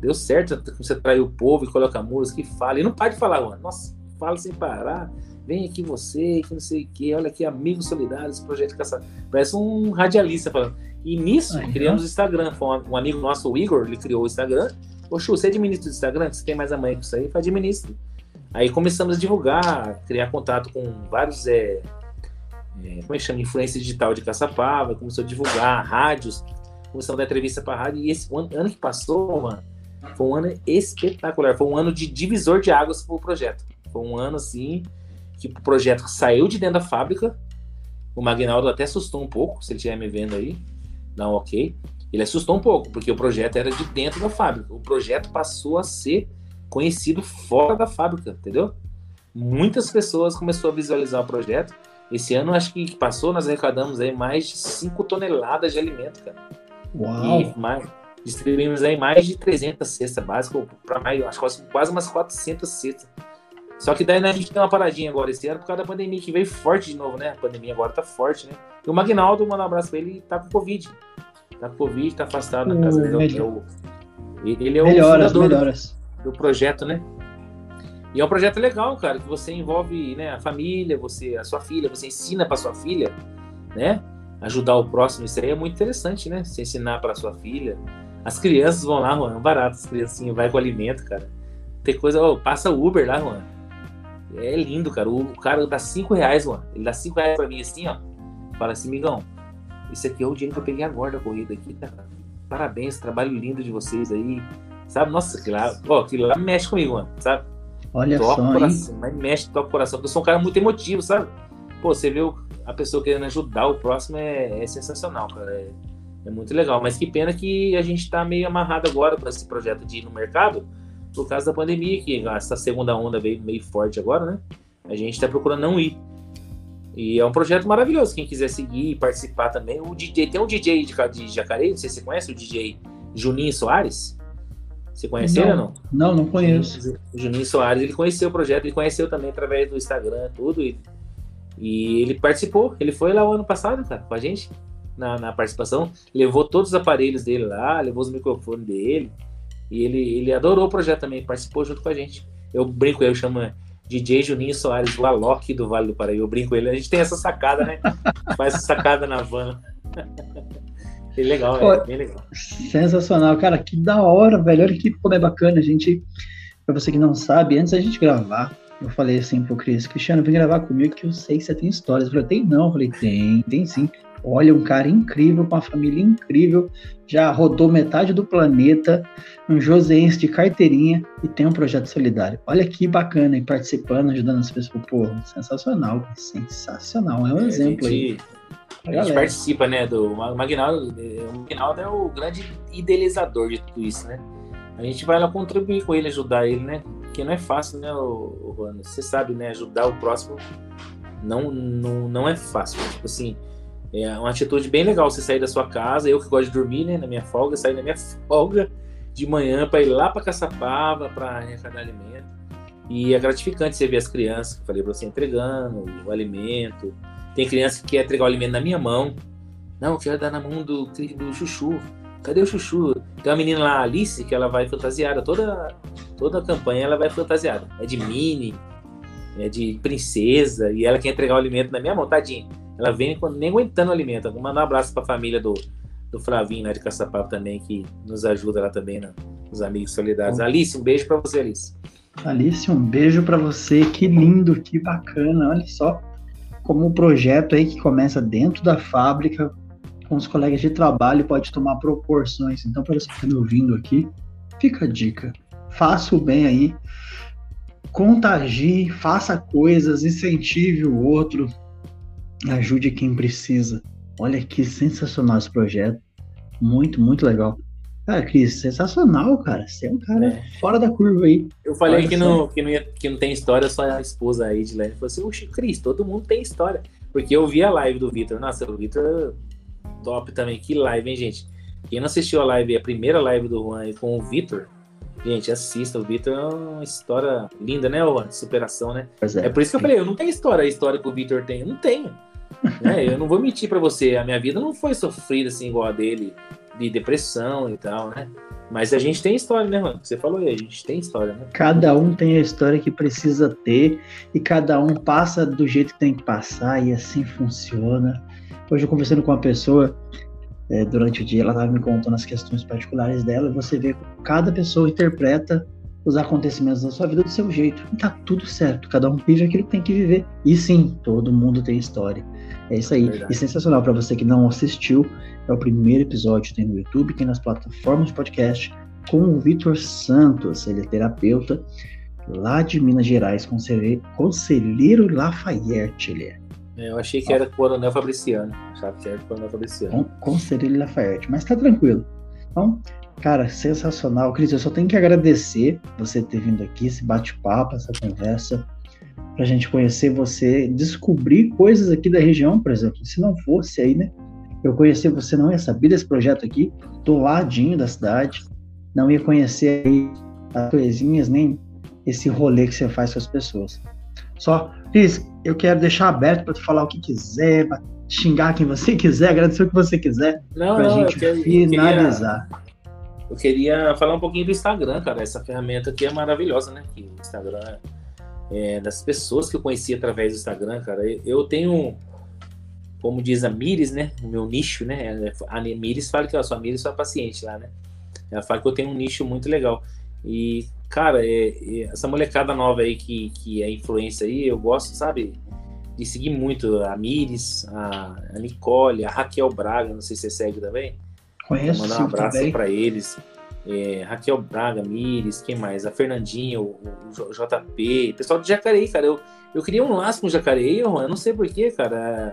Deu certo, você atrai o povo e coloca música e fala. E não para de falar, mano. Nossa, fala sem parar vem aqui você, que não sei o que, olha aqui, Amigos Solidários, projeto caçador. Parece um radialista falando. E nisso, Ai, criamos o Instagram. Foi um, amigo nosso, o Igor, ele criou o Instagram. Ô, Chu, você administra o Instagram? Você tem mais a mãe com isso aí? Administra. Aí começamos a divulgar, criar contato com vários, é, é, como é que chama, influência digital de Caçapava, começou a divulgar rádios, começamos a dar entrevista para rádio. E esse ano, ano que passou, mano, foi um ano espetacular. Foi um ano de divisor de águas para o projeto. Foi um ano assim que o projeto saiu de dentro da fábrica. O Magnaldo até assustou um pouco, se ele estiver me vendo aí, dá um ok. Ele assustou um pouco, porque o projeto era de dentro da fábrica. O projeto passou a ser conhecido fora da fábrica, entendeu? Muitas pessoas começaram a visualizar o projeto. Esse ano, acho que passou, nós arrecadamos aí mais de 5 toneladas de alimento, cara. Uau! E mais, distribuímos aí mais de 300 cestas básicas, para mais, acho que quase umas 400 cestas só que daí né, a gente tem uma paradinha agora esse ano por causa da pandemia, que veio forte de novo, né? A pandemia agora tá forte, né? E o Magnaldo, manda um abraço pra ele, tá com Covid. Tá com Covid, tá afastado na casa dele. É o, ele é o melhoras, melhoras. Do, projeto, né? E é um projeto legal, cara, que você envolve né, a família, você, a sua filha, você ensina para sua filha, né? Ajudar o próximo, isso aí é muito interessante, né? Você ensinar para sua filha. As crianças vão lá, Juan, é barato, as criancinhas vai com alimento, cara. Tem coisa, oh, passa o Uber lá, Juan. É lindo, cara. O, cara dá 5 reais, mano. Ele dá 5 reais pra mim assim, ó. Fala assim, migão, esse aqui é o dinheiro que eu peguei agora da corrida aqui, cara. Parabéns, trabalho lindo de vocês aí. Sabe? Nossa, aquilo lá, ó, aquilo lá mexe comigo, mano, sabe? Olha toca só, coração, mas mexe, toca o coração. Porque eu sou um cara muito emotivo, sabe? Pô, você vê a pessoa querendo ajudar o próximo é, é sensacional, cara. É, é, muito legal. Mas que pena que a gente tá meio amarrado agora para esse projeto de ir no mercado por causa da pandemia, que essa segunda onda veio meio forte agora, né? A gente está procurando não ir. E é um projeto maravilhoso. Quem quiser seguir e participar também. O DJ, tem um DJ de, de Jacareí, não sei se você conhece, o DJ Juninho Soares. Você conhece não, ou não? Não, não conheço. O Juninho Soares, ele conheceu o projeto, ele conheceu também através do Instagram, tudo. E, e ele participou. Ele foi lá o ano passado, cara, com a gente, na, na participação. Levou todos os aparelhos dele lá, levou os microfones dele. E ele, ele adorou o projeto também, participou junto com a gente. Eu brinco, eu chamo DJ Juninho Soares, o Alok do Vale do Paraíba. Eu brinco ele, a gente tem essa sacada, né? Faz essa sacada na van. É legal, é bem legal. Sensacional, cara, que da hora, velho. Olha que como é bacana. A gente, pra você que não sabe, antes da gente gravar, eu falei assim pro Cris, Cristiano, vem gravar comigo que eu sei que você tem histórias. Eu falei, tem não. Eu falei, tem, tem sim. Olha, um cara incrível, com uma família incrível, já rodou metade do planeta, um joseense de carteirinha e tem um projeto solidário. Olha que bacana, e participando, ajudando as pessoas. Pô, sensacional, sensacional. É um é, exemplo gente, aí. A gente participa, né, do Magnaldo, o Magnaldo é o grande idealizador de tudo isso, né? A gente vai lá contribuir com ele, ajudar ele, né? Porque não é fácil, né, o, Juan? Você sabe, né? Ajudar o próximo não, não, não é fácil. Tipo assim, é uma atitude bem legal você sair da sua casa, eu que gosto de dormir, né, na minha folga, sair na minha folga de manhã para ir lá para Caçapava para arrecadar alimento. E é gratificante você ver as crianças, que eu falei para você, entregando o alimento. Tem criança que quer entregar o alimento na minha mão. Não, eu quero dar na mão do, do chuchu. Cadê o chuchu? Tem uma menina lá, Alice, que ela vai fantasiada toda, toda a campanha ela vai fantasiada. É de mini, é de princesa, e ela quer entregar o alimento na minha mão, tadinha. Ela vem nem aguentando o alimento. Vou mandar um abraço para a família do, do Flavinho, né, de Caçapava também, que nos ajuda lá também, né, os amigos solidários. Alice, um beijo para você, Alice. Alice, um beijo para você. Que lindo, que bacana. Olha só como um projeto aí que começa dentro da fábrica, com os colegas de trabalho, pode tomar proporções. Então, para você que está me ouvindo aqui, fica a dica. Faça o bem aí, contagie, faça coisas, incentive o outro, ajude quem precisa. Olha que sensacional esse projeto. Muito, muito legal. Cara, Cris, sensacional, cara. Você é um cara é. fora da curva aí. Eu falei que não, que, não ia, que não tem história, só a esposa aí de Lene falou assim: Oxe, Cris, todo mundo tem história. Porque eu vi a live do Vitor. Nossa, o Vitor top também. Que live, hein, gente? Quem não assistiu a live, a primeira live do Juan aí com o Vitor, gente, assista. O Vitor é uma história linda, né, Juan? Superação, né? É. é. por isso que eu falei: eu não tenho história, a história que o Vitor tem. Eu não tenho. Né? Eu não vou mentir para você. A minha vida não foi sofrida assim igual a dele de depressão e tal, né? Mas a gente tem história, né, mano? Você falou aí, a gente tem história, né? Cada um tem a história que precisa ter e cada um passa do jeito que tem que passar e assim funciona. Hoje eu conversando com uma pessoa é, durante o dia, ela estava me contando as questões particulares dela e você vê que cada pessoa interpreta os acontecimentos da sua vida do seu jeito. E tá tudo certo, cada um vive aquilo que tem que viver. E sim, todo mundo tem história. É isso aí. Verdade. E sensacional para você que não assistiu, é o primeiro episódio, tem no YouTube, tem nas plataformas de podcast, com o Vitor Santos, ele é terapeuta lá de Minas Gerais, conselheiro, conselheiro Lafayette, ele é. é. Eu achei que era Coronel Fabriciano. Achava que era Coronel Fabriciano. Conselheiro Lafayette, mas tá tranquilo. Então, Cara, sensacional. Cris, eu só tenho que agradecer você ter vindo aqui, esse bate-papo, essa conversa, para a gente conhecer você, descobrir coisas aqui da região, por exemplo. Se não fosse aí, né? Eu conhecer você, não ia saber desse projeto aqui, do ladinho da cidade, não ia conhecer aí as coisinhas, nem esse rolê que você faz com as pessoas. Só, Cris, eu quero deixar aberto para tu falar o que quiser, xingar quem você quiser, agradecer o que você quiser, para a gente quero, finalizar. Eu queria eu queria falar um pouquinho do Instagram, cara. Essa ferramenta aqui é maravilhosa, né? Que o Instagram é das pessoas que eu conheci através do Instagram, cara. Eu tenho, como diz a Miris, né? O meu nicho, né? A Miris fala que eu sou a Miris, sou a paciente lá, né? Ela fala que eu tenho um nicho muito legal. E, cara, é, é, essa molecada nova aí que, que é influência aí, eu gosto, sabe? De seguir muito a Miris, a, a Nicole, a Raquel Braga, não sei se você segue também. Conheço. Mandar um abraço para eles. É, Raquel Braga, Mires, quem mais? A Fernandinha, o, o JP, pessoal do Jacareí, cara. Eu, eu queria um laço com o Jacareí, eu, eu não sei porquê, cara.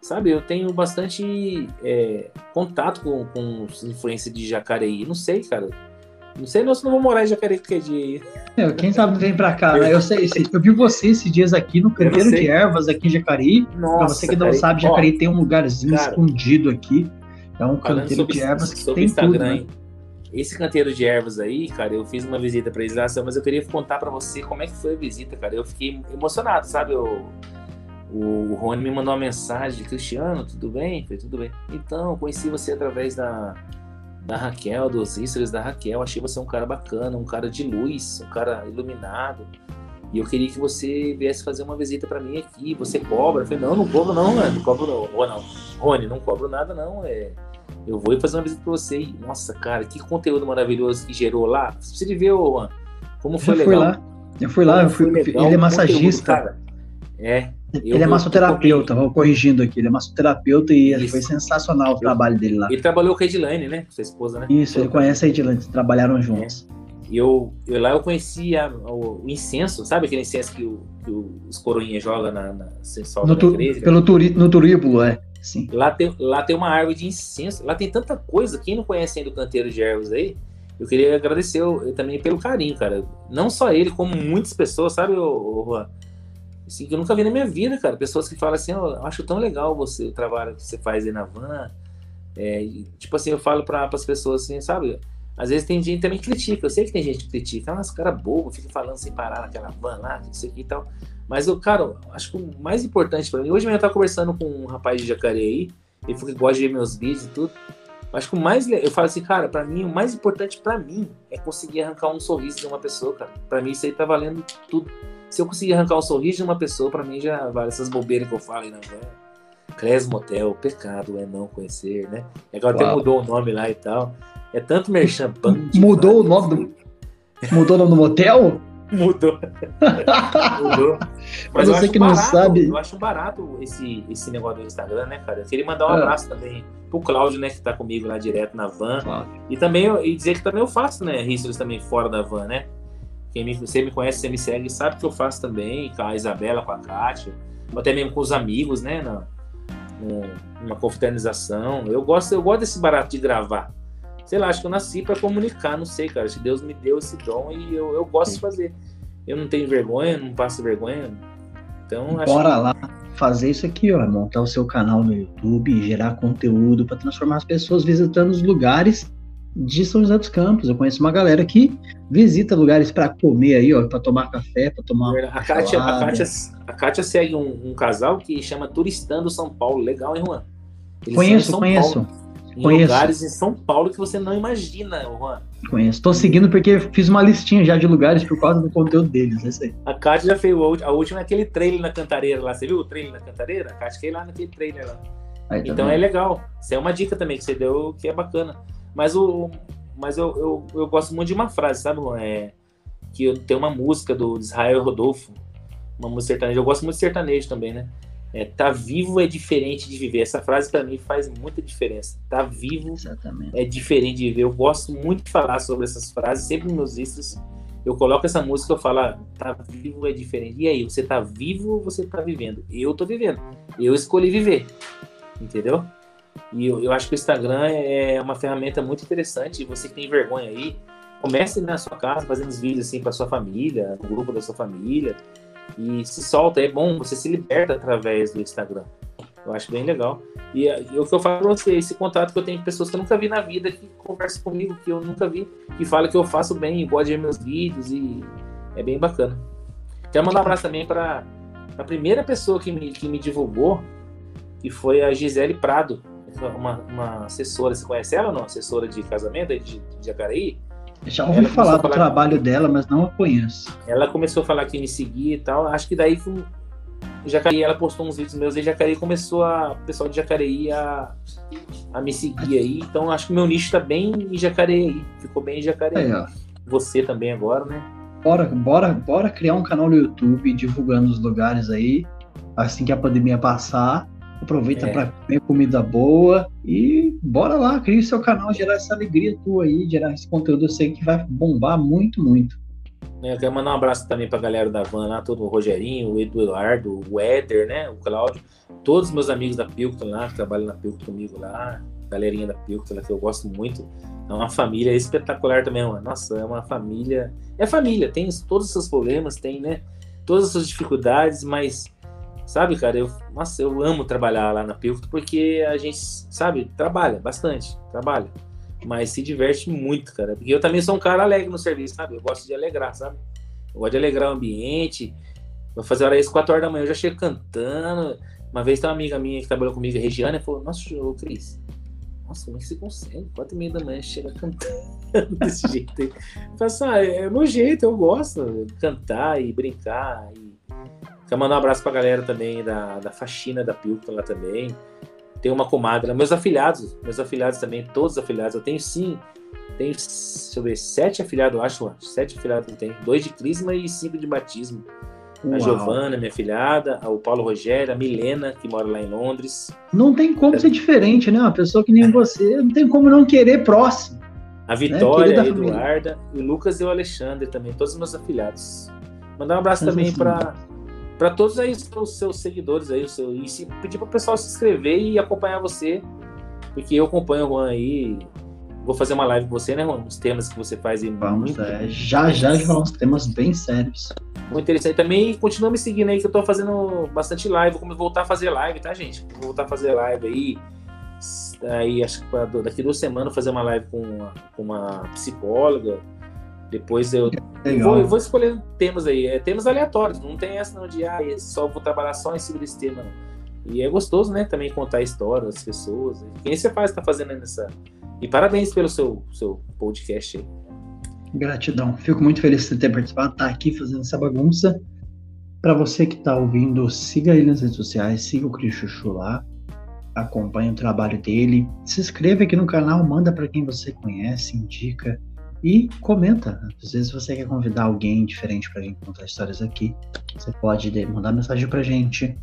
Sabe, eu tenho bastante é, contato com, com os influências de Jacareí. Não sei, cara. Não sei não, se não vou morar em Jacareí qualquer dia. É, quem sabe vem pra cá, né? Eu sei, eu vi você esses dias aqui no canteiro de ervas aqui em Jacareí. Nossa, pra você que não sabe, Jacareí Ó, tem um lugarzinho cara, escondido aqui. É um canteiro sobre, de ervas que tem Instagram, tudo, né? Esse canteiro de ervas aí, cara, eu fiz uma visita para eles lá, mas eu queria contar para você como é que foi a visita, cara. Eu fiquei emocionado, sabe? Eu, o, Rony me mandou uma mensagem, Cristiano, tudo bem? Falei, tudo bem. Então, conheci você através da, da Raquel, dos stories da Raquel. Achei você um cara bacana, um cara de luz, um cara iluminado. E eu queria que você viesse fazer uma visita para mim aqui. Você cobra? Eu falei, não, não cobro não, mano. Não cobro não. Ou não. Rony, não cobro nada não. É eu vou fazer uma visita pra você. E, nossa, cara, que conteúdo maravilhoso que gerou lá. Você precisa ver, Juan, como foi eu legal. Fui lá. Eu fui lá, eu fui, legal, ele é massagista. Conteúdo, é. Eu, ele é massoterapeuta, vou corrigindo aqui. Ele é massoterapeuta e Isso. foi sensacional o trabalho dele lá. Ele trabalhou com a Edilane, né? Sua esposa, né? Isso, ele conhece a Edilane, trabalharam juntos. É. E eu, eu, lá eu conheci a, o, o, incenso, sabe aquele incenso que, o, que os coroinhas jogam na, na, no, tu, Pelo turi, no turíbulo, é. Sim. Lá tem, lá tem uma árvore de incenso. Lá tem tanta coisa. Quem não conhece ainda o canteiro de ervas aí, eu queria agradecer eu, também pelo carinho, cara. Não só ele, como muitas pessoas, sabe, Juan? Assim, que eu nunca vi na minha vida, cara. Pessoas que falam assim, oh, eu acho tão legal você, o trabalho que você faz aí na van. É, tipo assim, eu falo para as pessoas assim, sabe? Às vezes tem gente que também critica. Eu sei que tem gente que critica. Ah, esse cara bobo, fica falando sem parar naquela van lá, isso aqui e tal. Mas, eu, cara, acho que o mais importante para mim. Hoje eu tava conversando com um rapaz de Jacareí, ele falou que gosta de ver meus vídeos e tudo. Acho que o mais. Eu falo assim, cara, pra mim, o mais importante pra mim é conseguir arrancar um sorriso de uma pessoa, cara. Pra mim, isso aí tá valendo tudo. Se eu conseguir arrancar um sorriso de uma pessoa, pra mim já vale essas bobeiras que eu falo aí na van. Cres Motel, pecado é não conhecer, né? E agora Uau. até mudou o nome lá e tal. É tanto merchan Mudou o nome do. Mudou o nome do motel? Mudou. Mudou. Mas você que barato, não sabe. Eu acho barato esse, esse negócio do Instagram, né, cara? Eu queria mandar um é. abraço também pro Cláudio, né, que tá comigo lá direto na van. Claro. E também e dizer que também eu faço, né, Ristos também fora da van, né? Quem me, você me conhece, você me segue, sabe que eu faço também, com a Isabela, com a Kátia, até mesmo com os amigos, né? Na, numa confraternização. Eu gosto, eu gosto desse barato de gravar sei lá, acho que eu nasci para comunicar, não sei, cara. Acho que Deus me deu esse dom e eu, eu gosto de fazer. Eu não tenho vergonha, não passo vergonha. Então, acho Bora que... lá fazer isso aqui, ó, montar o seu canal no YouTube, gerar conteúdo para transformar as pessoas visitando os lugares de São José dos Campos. Eu conheço uma galera que visita lugares para comer aí, ó, para tomar café, para tomar. A Kátia, a, Kátia, a Kátia segue um, um, casal que chama Turistando São Paulo. Legal, hein, Juan? Eles conheço, conheço. Paulo em Conheço. lugares em São Paulo que você não imagina, Juan. Conheço. Estou seguindo porque fiz uma listinha já de lugares por causa do conteúdo deles. Esse aí. A Kátia já fez a última naquele trailer na Cantareira lá. Você viu o trailer na Cantareira? A Kátia fez lá naquele trailer lá. Aí, tá então é legal. Isso é uma dica também que você deu que é bacana. Mas, o, mas eu, eu, eu gosto muito de uma frase, sabe, Juan? É, que tem uma música do Israel Rodolfo, uma música sertaneja. Eu gosto muito de sertanejo também, né? É, tá vivo é diferente de viver. Essa frase para mim faz muita diferença. Tá vivo Exatamente. é diferente de viver. Eu gosto muito de falar sobre essas frases, sempre nos meus. Eu coloco essa música, eu falo, ah, tá vivo é diferente. E aí, você tá vivo ou você tá vivendo? Eu tô vivendo. Eu escolhi viver. Entendeu? E eu, eu acho que o Instagram é uma ferramenta muito interessante. E você que tem vergonha aí, comece na sua casa fazendo os vídeos assim para sua família, no grupo da sua família e se solta. É bom, você se liberta através do Instagram. Eu acho bem legal. E, e o que eu falo pra você, esse contato que eu tenho com pessoas que eu nunca vi na vida, que conversam comigo, que eu nunca vi, que fala que eu faço bem, gosta de ver meus vídeos e é bem bacana. Quero mandar um abraço também para a primeira pessoa que me, que me divulgou, que foi a Gisele Prado, uma, uma assessora. Você conhece ela ou não? Assessora de casamento de, de Jacareí? Já ouvi falar do falar trabalho que... dela, mas não a conheço. Ela começou a falar que me seguia e tal. Acho que daí foi... Jacareí, ela postou uns vídeos meus e Jacareí começou a. O pessoal de Jacareí a, a me seguir aí. Então acho que o meu nicho tá bem em Jacareí. Ficou bem em Jacareí. Aí, Você também agora, né? Bora, bora, bora criar um canal no YouTube divulgando os lugares aí. Assim que a pandemia passar. Aproveita é. para comer comida boa e bora lá, cria o seu canal, gerar essa alegria tua aí, gerar esse conteúdo. Eu sei que vai bombar muito, muito. É, eu quero mandar um abraço também pra galera da van lá, todo o Rogerinho, o Eduardo, o Éder, né? O Cláudio, todos os meus amigos da Pilton lá, que trabalham na Pilton comigo lá, galerinha da Pilton lá, que eu gosto muito. É uma família espetacular também, mano. Nossa, é uma família. É família, tem todos os seus problemas, tem, né? Todas as suas dificuldades, mas Sabe, cara, eu, nossa, eu amo trabalhar lá na Pilto porque a gente, sabe, trabalha bastante, trabalha. Mas se diverte muito, cara. Porque eu também sou um cara alegre no serviço, sabe? Eu gosto de alegrar, sabe? Eu gosto de alegrar o ambiente. Vou fazer hora isso 4 horas da manhã, eu já chego cantando. Uma vez tem uma amiga minha que trabalhou comigo, a Regiane, falou: Nossa, ô Cris, nossa, como é que você consegue? 4 e meia da manhã chega cantando desse jeito aí. Eu falo assim, ah, é meu jeito, eu gosto de cantar e brincar e Quero mandar um abraço pra galera também da, da faxina da Pilton lá também. Tem uma comadre, meus afilhados, meus afilhados também, todos afilhados. Eu tenho sim, tenho, deixa eu ver, sete afilhados, eu acho, sete afilhados eu tenho. Dois de crisma e cinco de batismo. Uau. A Giovana, minha filhada, o Paulo Rogério, a Milena, que mora lá em Londres. Não tem como é. ser diferente, né? Uma pessoa que nem você, não tem como não querer próximo. A né? Vitória, né? a Eduarda, o Lucas e o Alexandre também, todos os meus afilhados. Mandar um abraço também para para todos aí os seus seguidores aí, o seu, e se, pedir para o pessoal se inscrever e acompanhar você, porque eu acompanho o Juan aí. Vou fazer uma live com você, né, Juan? Os temas que você faz aí. Vamos, muito, é, já já vamos temas bem sérios. Muito interessante. Também continua me seguindo aí, que eu tô fazendo bastante live. Vou voltar a fazer live, tá, gente? Vou voltar a fazer live aí. Aí, acho que daqui duas semanas, vou fazer uma live com uma, com uma psicóloga depois eu, vou, eu vou escolher temas aí, é, temas aleatórios, não tem essa não de ah, só vou trabalhar só em cima desse tema. Não. E é gostoso, né, também contar a história das pessoas. Quem você faz tá fazendo nessa, E parabéns pelo seu, seu podcast aí. Gratidão. Fico muito feliz de ter participado, estar tá aqui fazendo essa bagunça. Para você que está ouvindo, siga ele nas redes sociais, siga o Cris Chuchu lá, acompanhe o trabalho dele, se inscreva aqui no canal, manda para quem você conhece, indica e comenta. Às vezes você quer convidar alguém diferente para gente contar histórias aqui, você pode mandar mensagem para a gente,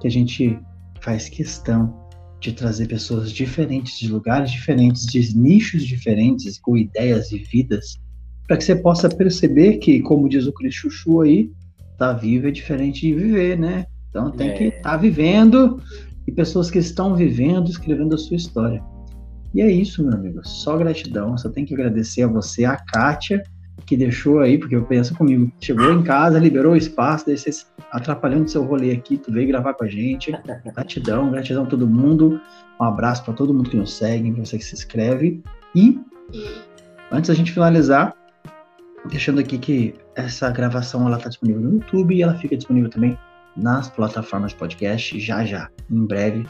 que a gente faz questão de trazer pessoas diferentes, de lugares diferentes, de nichos diferentes, com ideias e vidas, para que você possa perceber que, como diz o Cris Chuchu aí, tá vivo é diferente de viver, né? Então tem é. que estar tá vivendo e pessoas que estão vivendo, escrevendo a sua história. E é isso, meu amigo. Só gratidão. Só tenho que agradecer a você, a Kátia, que deixou aí, porque eu penso comigo, chegou em casa, liberou o espaço, daí você atrapalhando seu rolê aqui, tu veio gravar com a gente. Gratidão, gratidão a todo mundo. Um abraço para todo mundo que nos segue, para você que se inscreve. E antes da gente finalizar, deixando aqui que essa gravação ela está disponível no YouTube e ela fica disponível também nas plataformas podcast já já. Em breve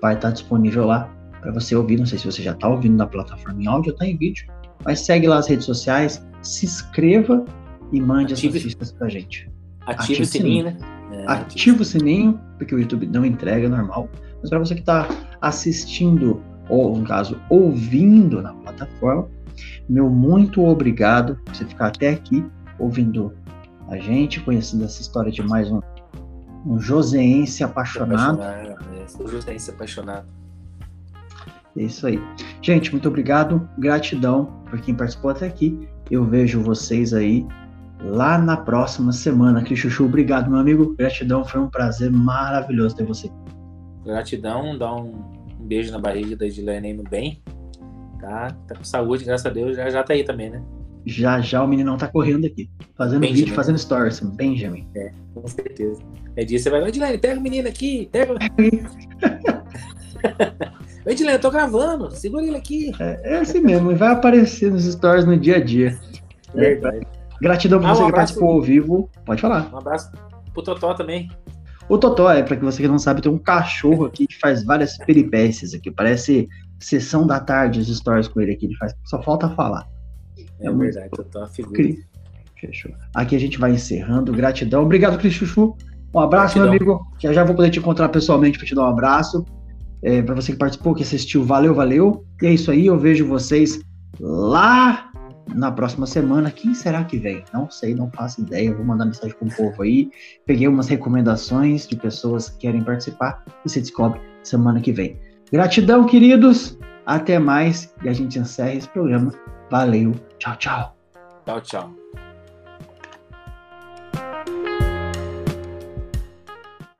vai estar disponível lá para você ouvir. Não sei se você já está ouvindo na plataforma em áudio ou está em vídeo, mas segue lá as redes sociais, se inscreva e mande ative, as notícias para gente. Ative, ative o sininho, né? É, ative o sininho, porque o YouTube não entrega normal. Mas para você que está assistindo, ou no caso, ouvindo na plataforma, meu muito obrigado por você ficar até aqui ouvindo a gente, conhecendo essa história de mais um, um joseense apaixonado. apaixonado é, sou joseense apaixonado. É isso aí. Gente, muito obrigado, gratidão por quem participou até aqui. Eu vejo vocês aí lá na próxima semana. Cris Chuchu, obrigado, meu amigo. Gratidão, foi um prazer maravilhoso ter você. Gratidão, dá um, um beijo na barriga da Edilene aí no bem. Tá, tá com saúde, graças a Deus, já, já tá aí também, né? Já já o meninão tá correndo aqui. Fazendo Benjamin. vídeo, fazendo stories. Benjamin. É, com certeza. É dia você vai, Edilene, pega o menino aqui, pega. Edilene, eu tô gravando, segura ele aqui. É, é assim mesmo, vai aparecer nos stories no dia a dia. Verdade. Gratidão por ah, você um que participou ao vivo. Pode falar. Um abraço pro Totó também. O Totó, é, para que você que não sabe, tem um cachorro aqui que faz várias peripécias aqui. Parece sessão da tarde, as stories com ele aqui. Ele faz, só falta falar. É, é verdade, Totó é figura. Fechou. Aqui a gente vai encerrando. Gratidão. Obrigado, Cris Chuchu. Um abraço, Gratidão. meu amigo. Já já vou poder te encontrar pessoalmente para te dar um abraço. É, para você que participou, que assistiu, valeu, valeu. E é isso aí, eu vejo vocês lá na próxima semana. Quem será que vem? Não sei, não faço ideia. Vou mandar mensagem para o povo aí. Peguei umas recomendações de pessoas que querem participar e se descobre semana que vem. Gratidão, queridos. Até mais e a gente encerra esse programa. Valeu. Tchau, tchau. Tchau, tchau.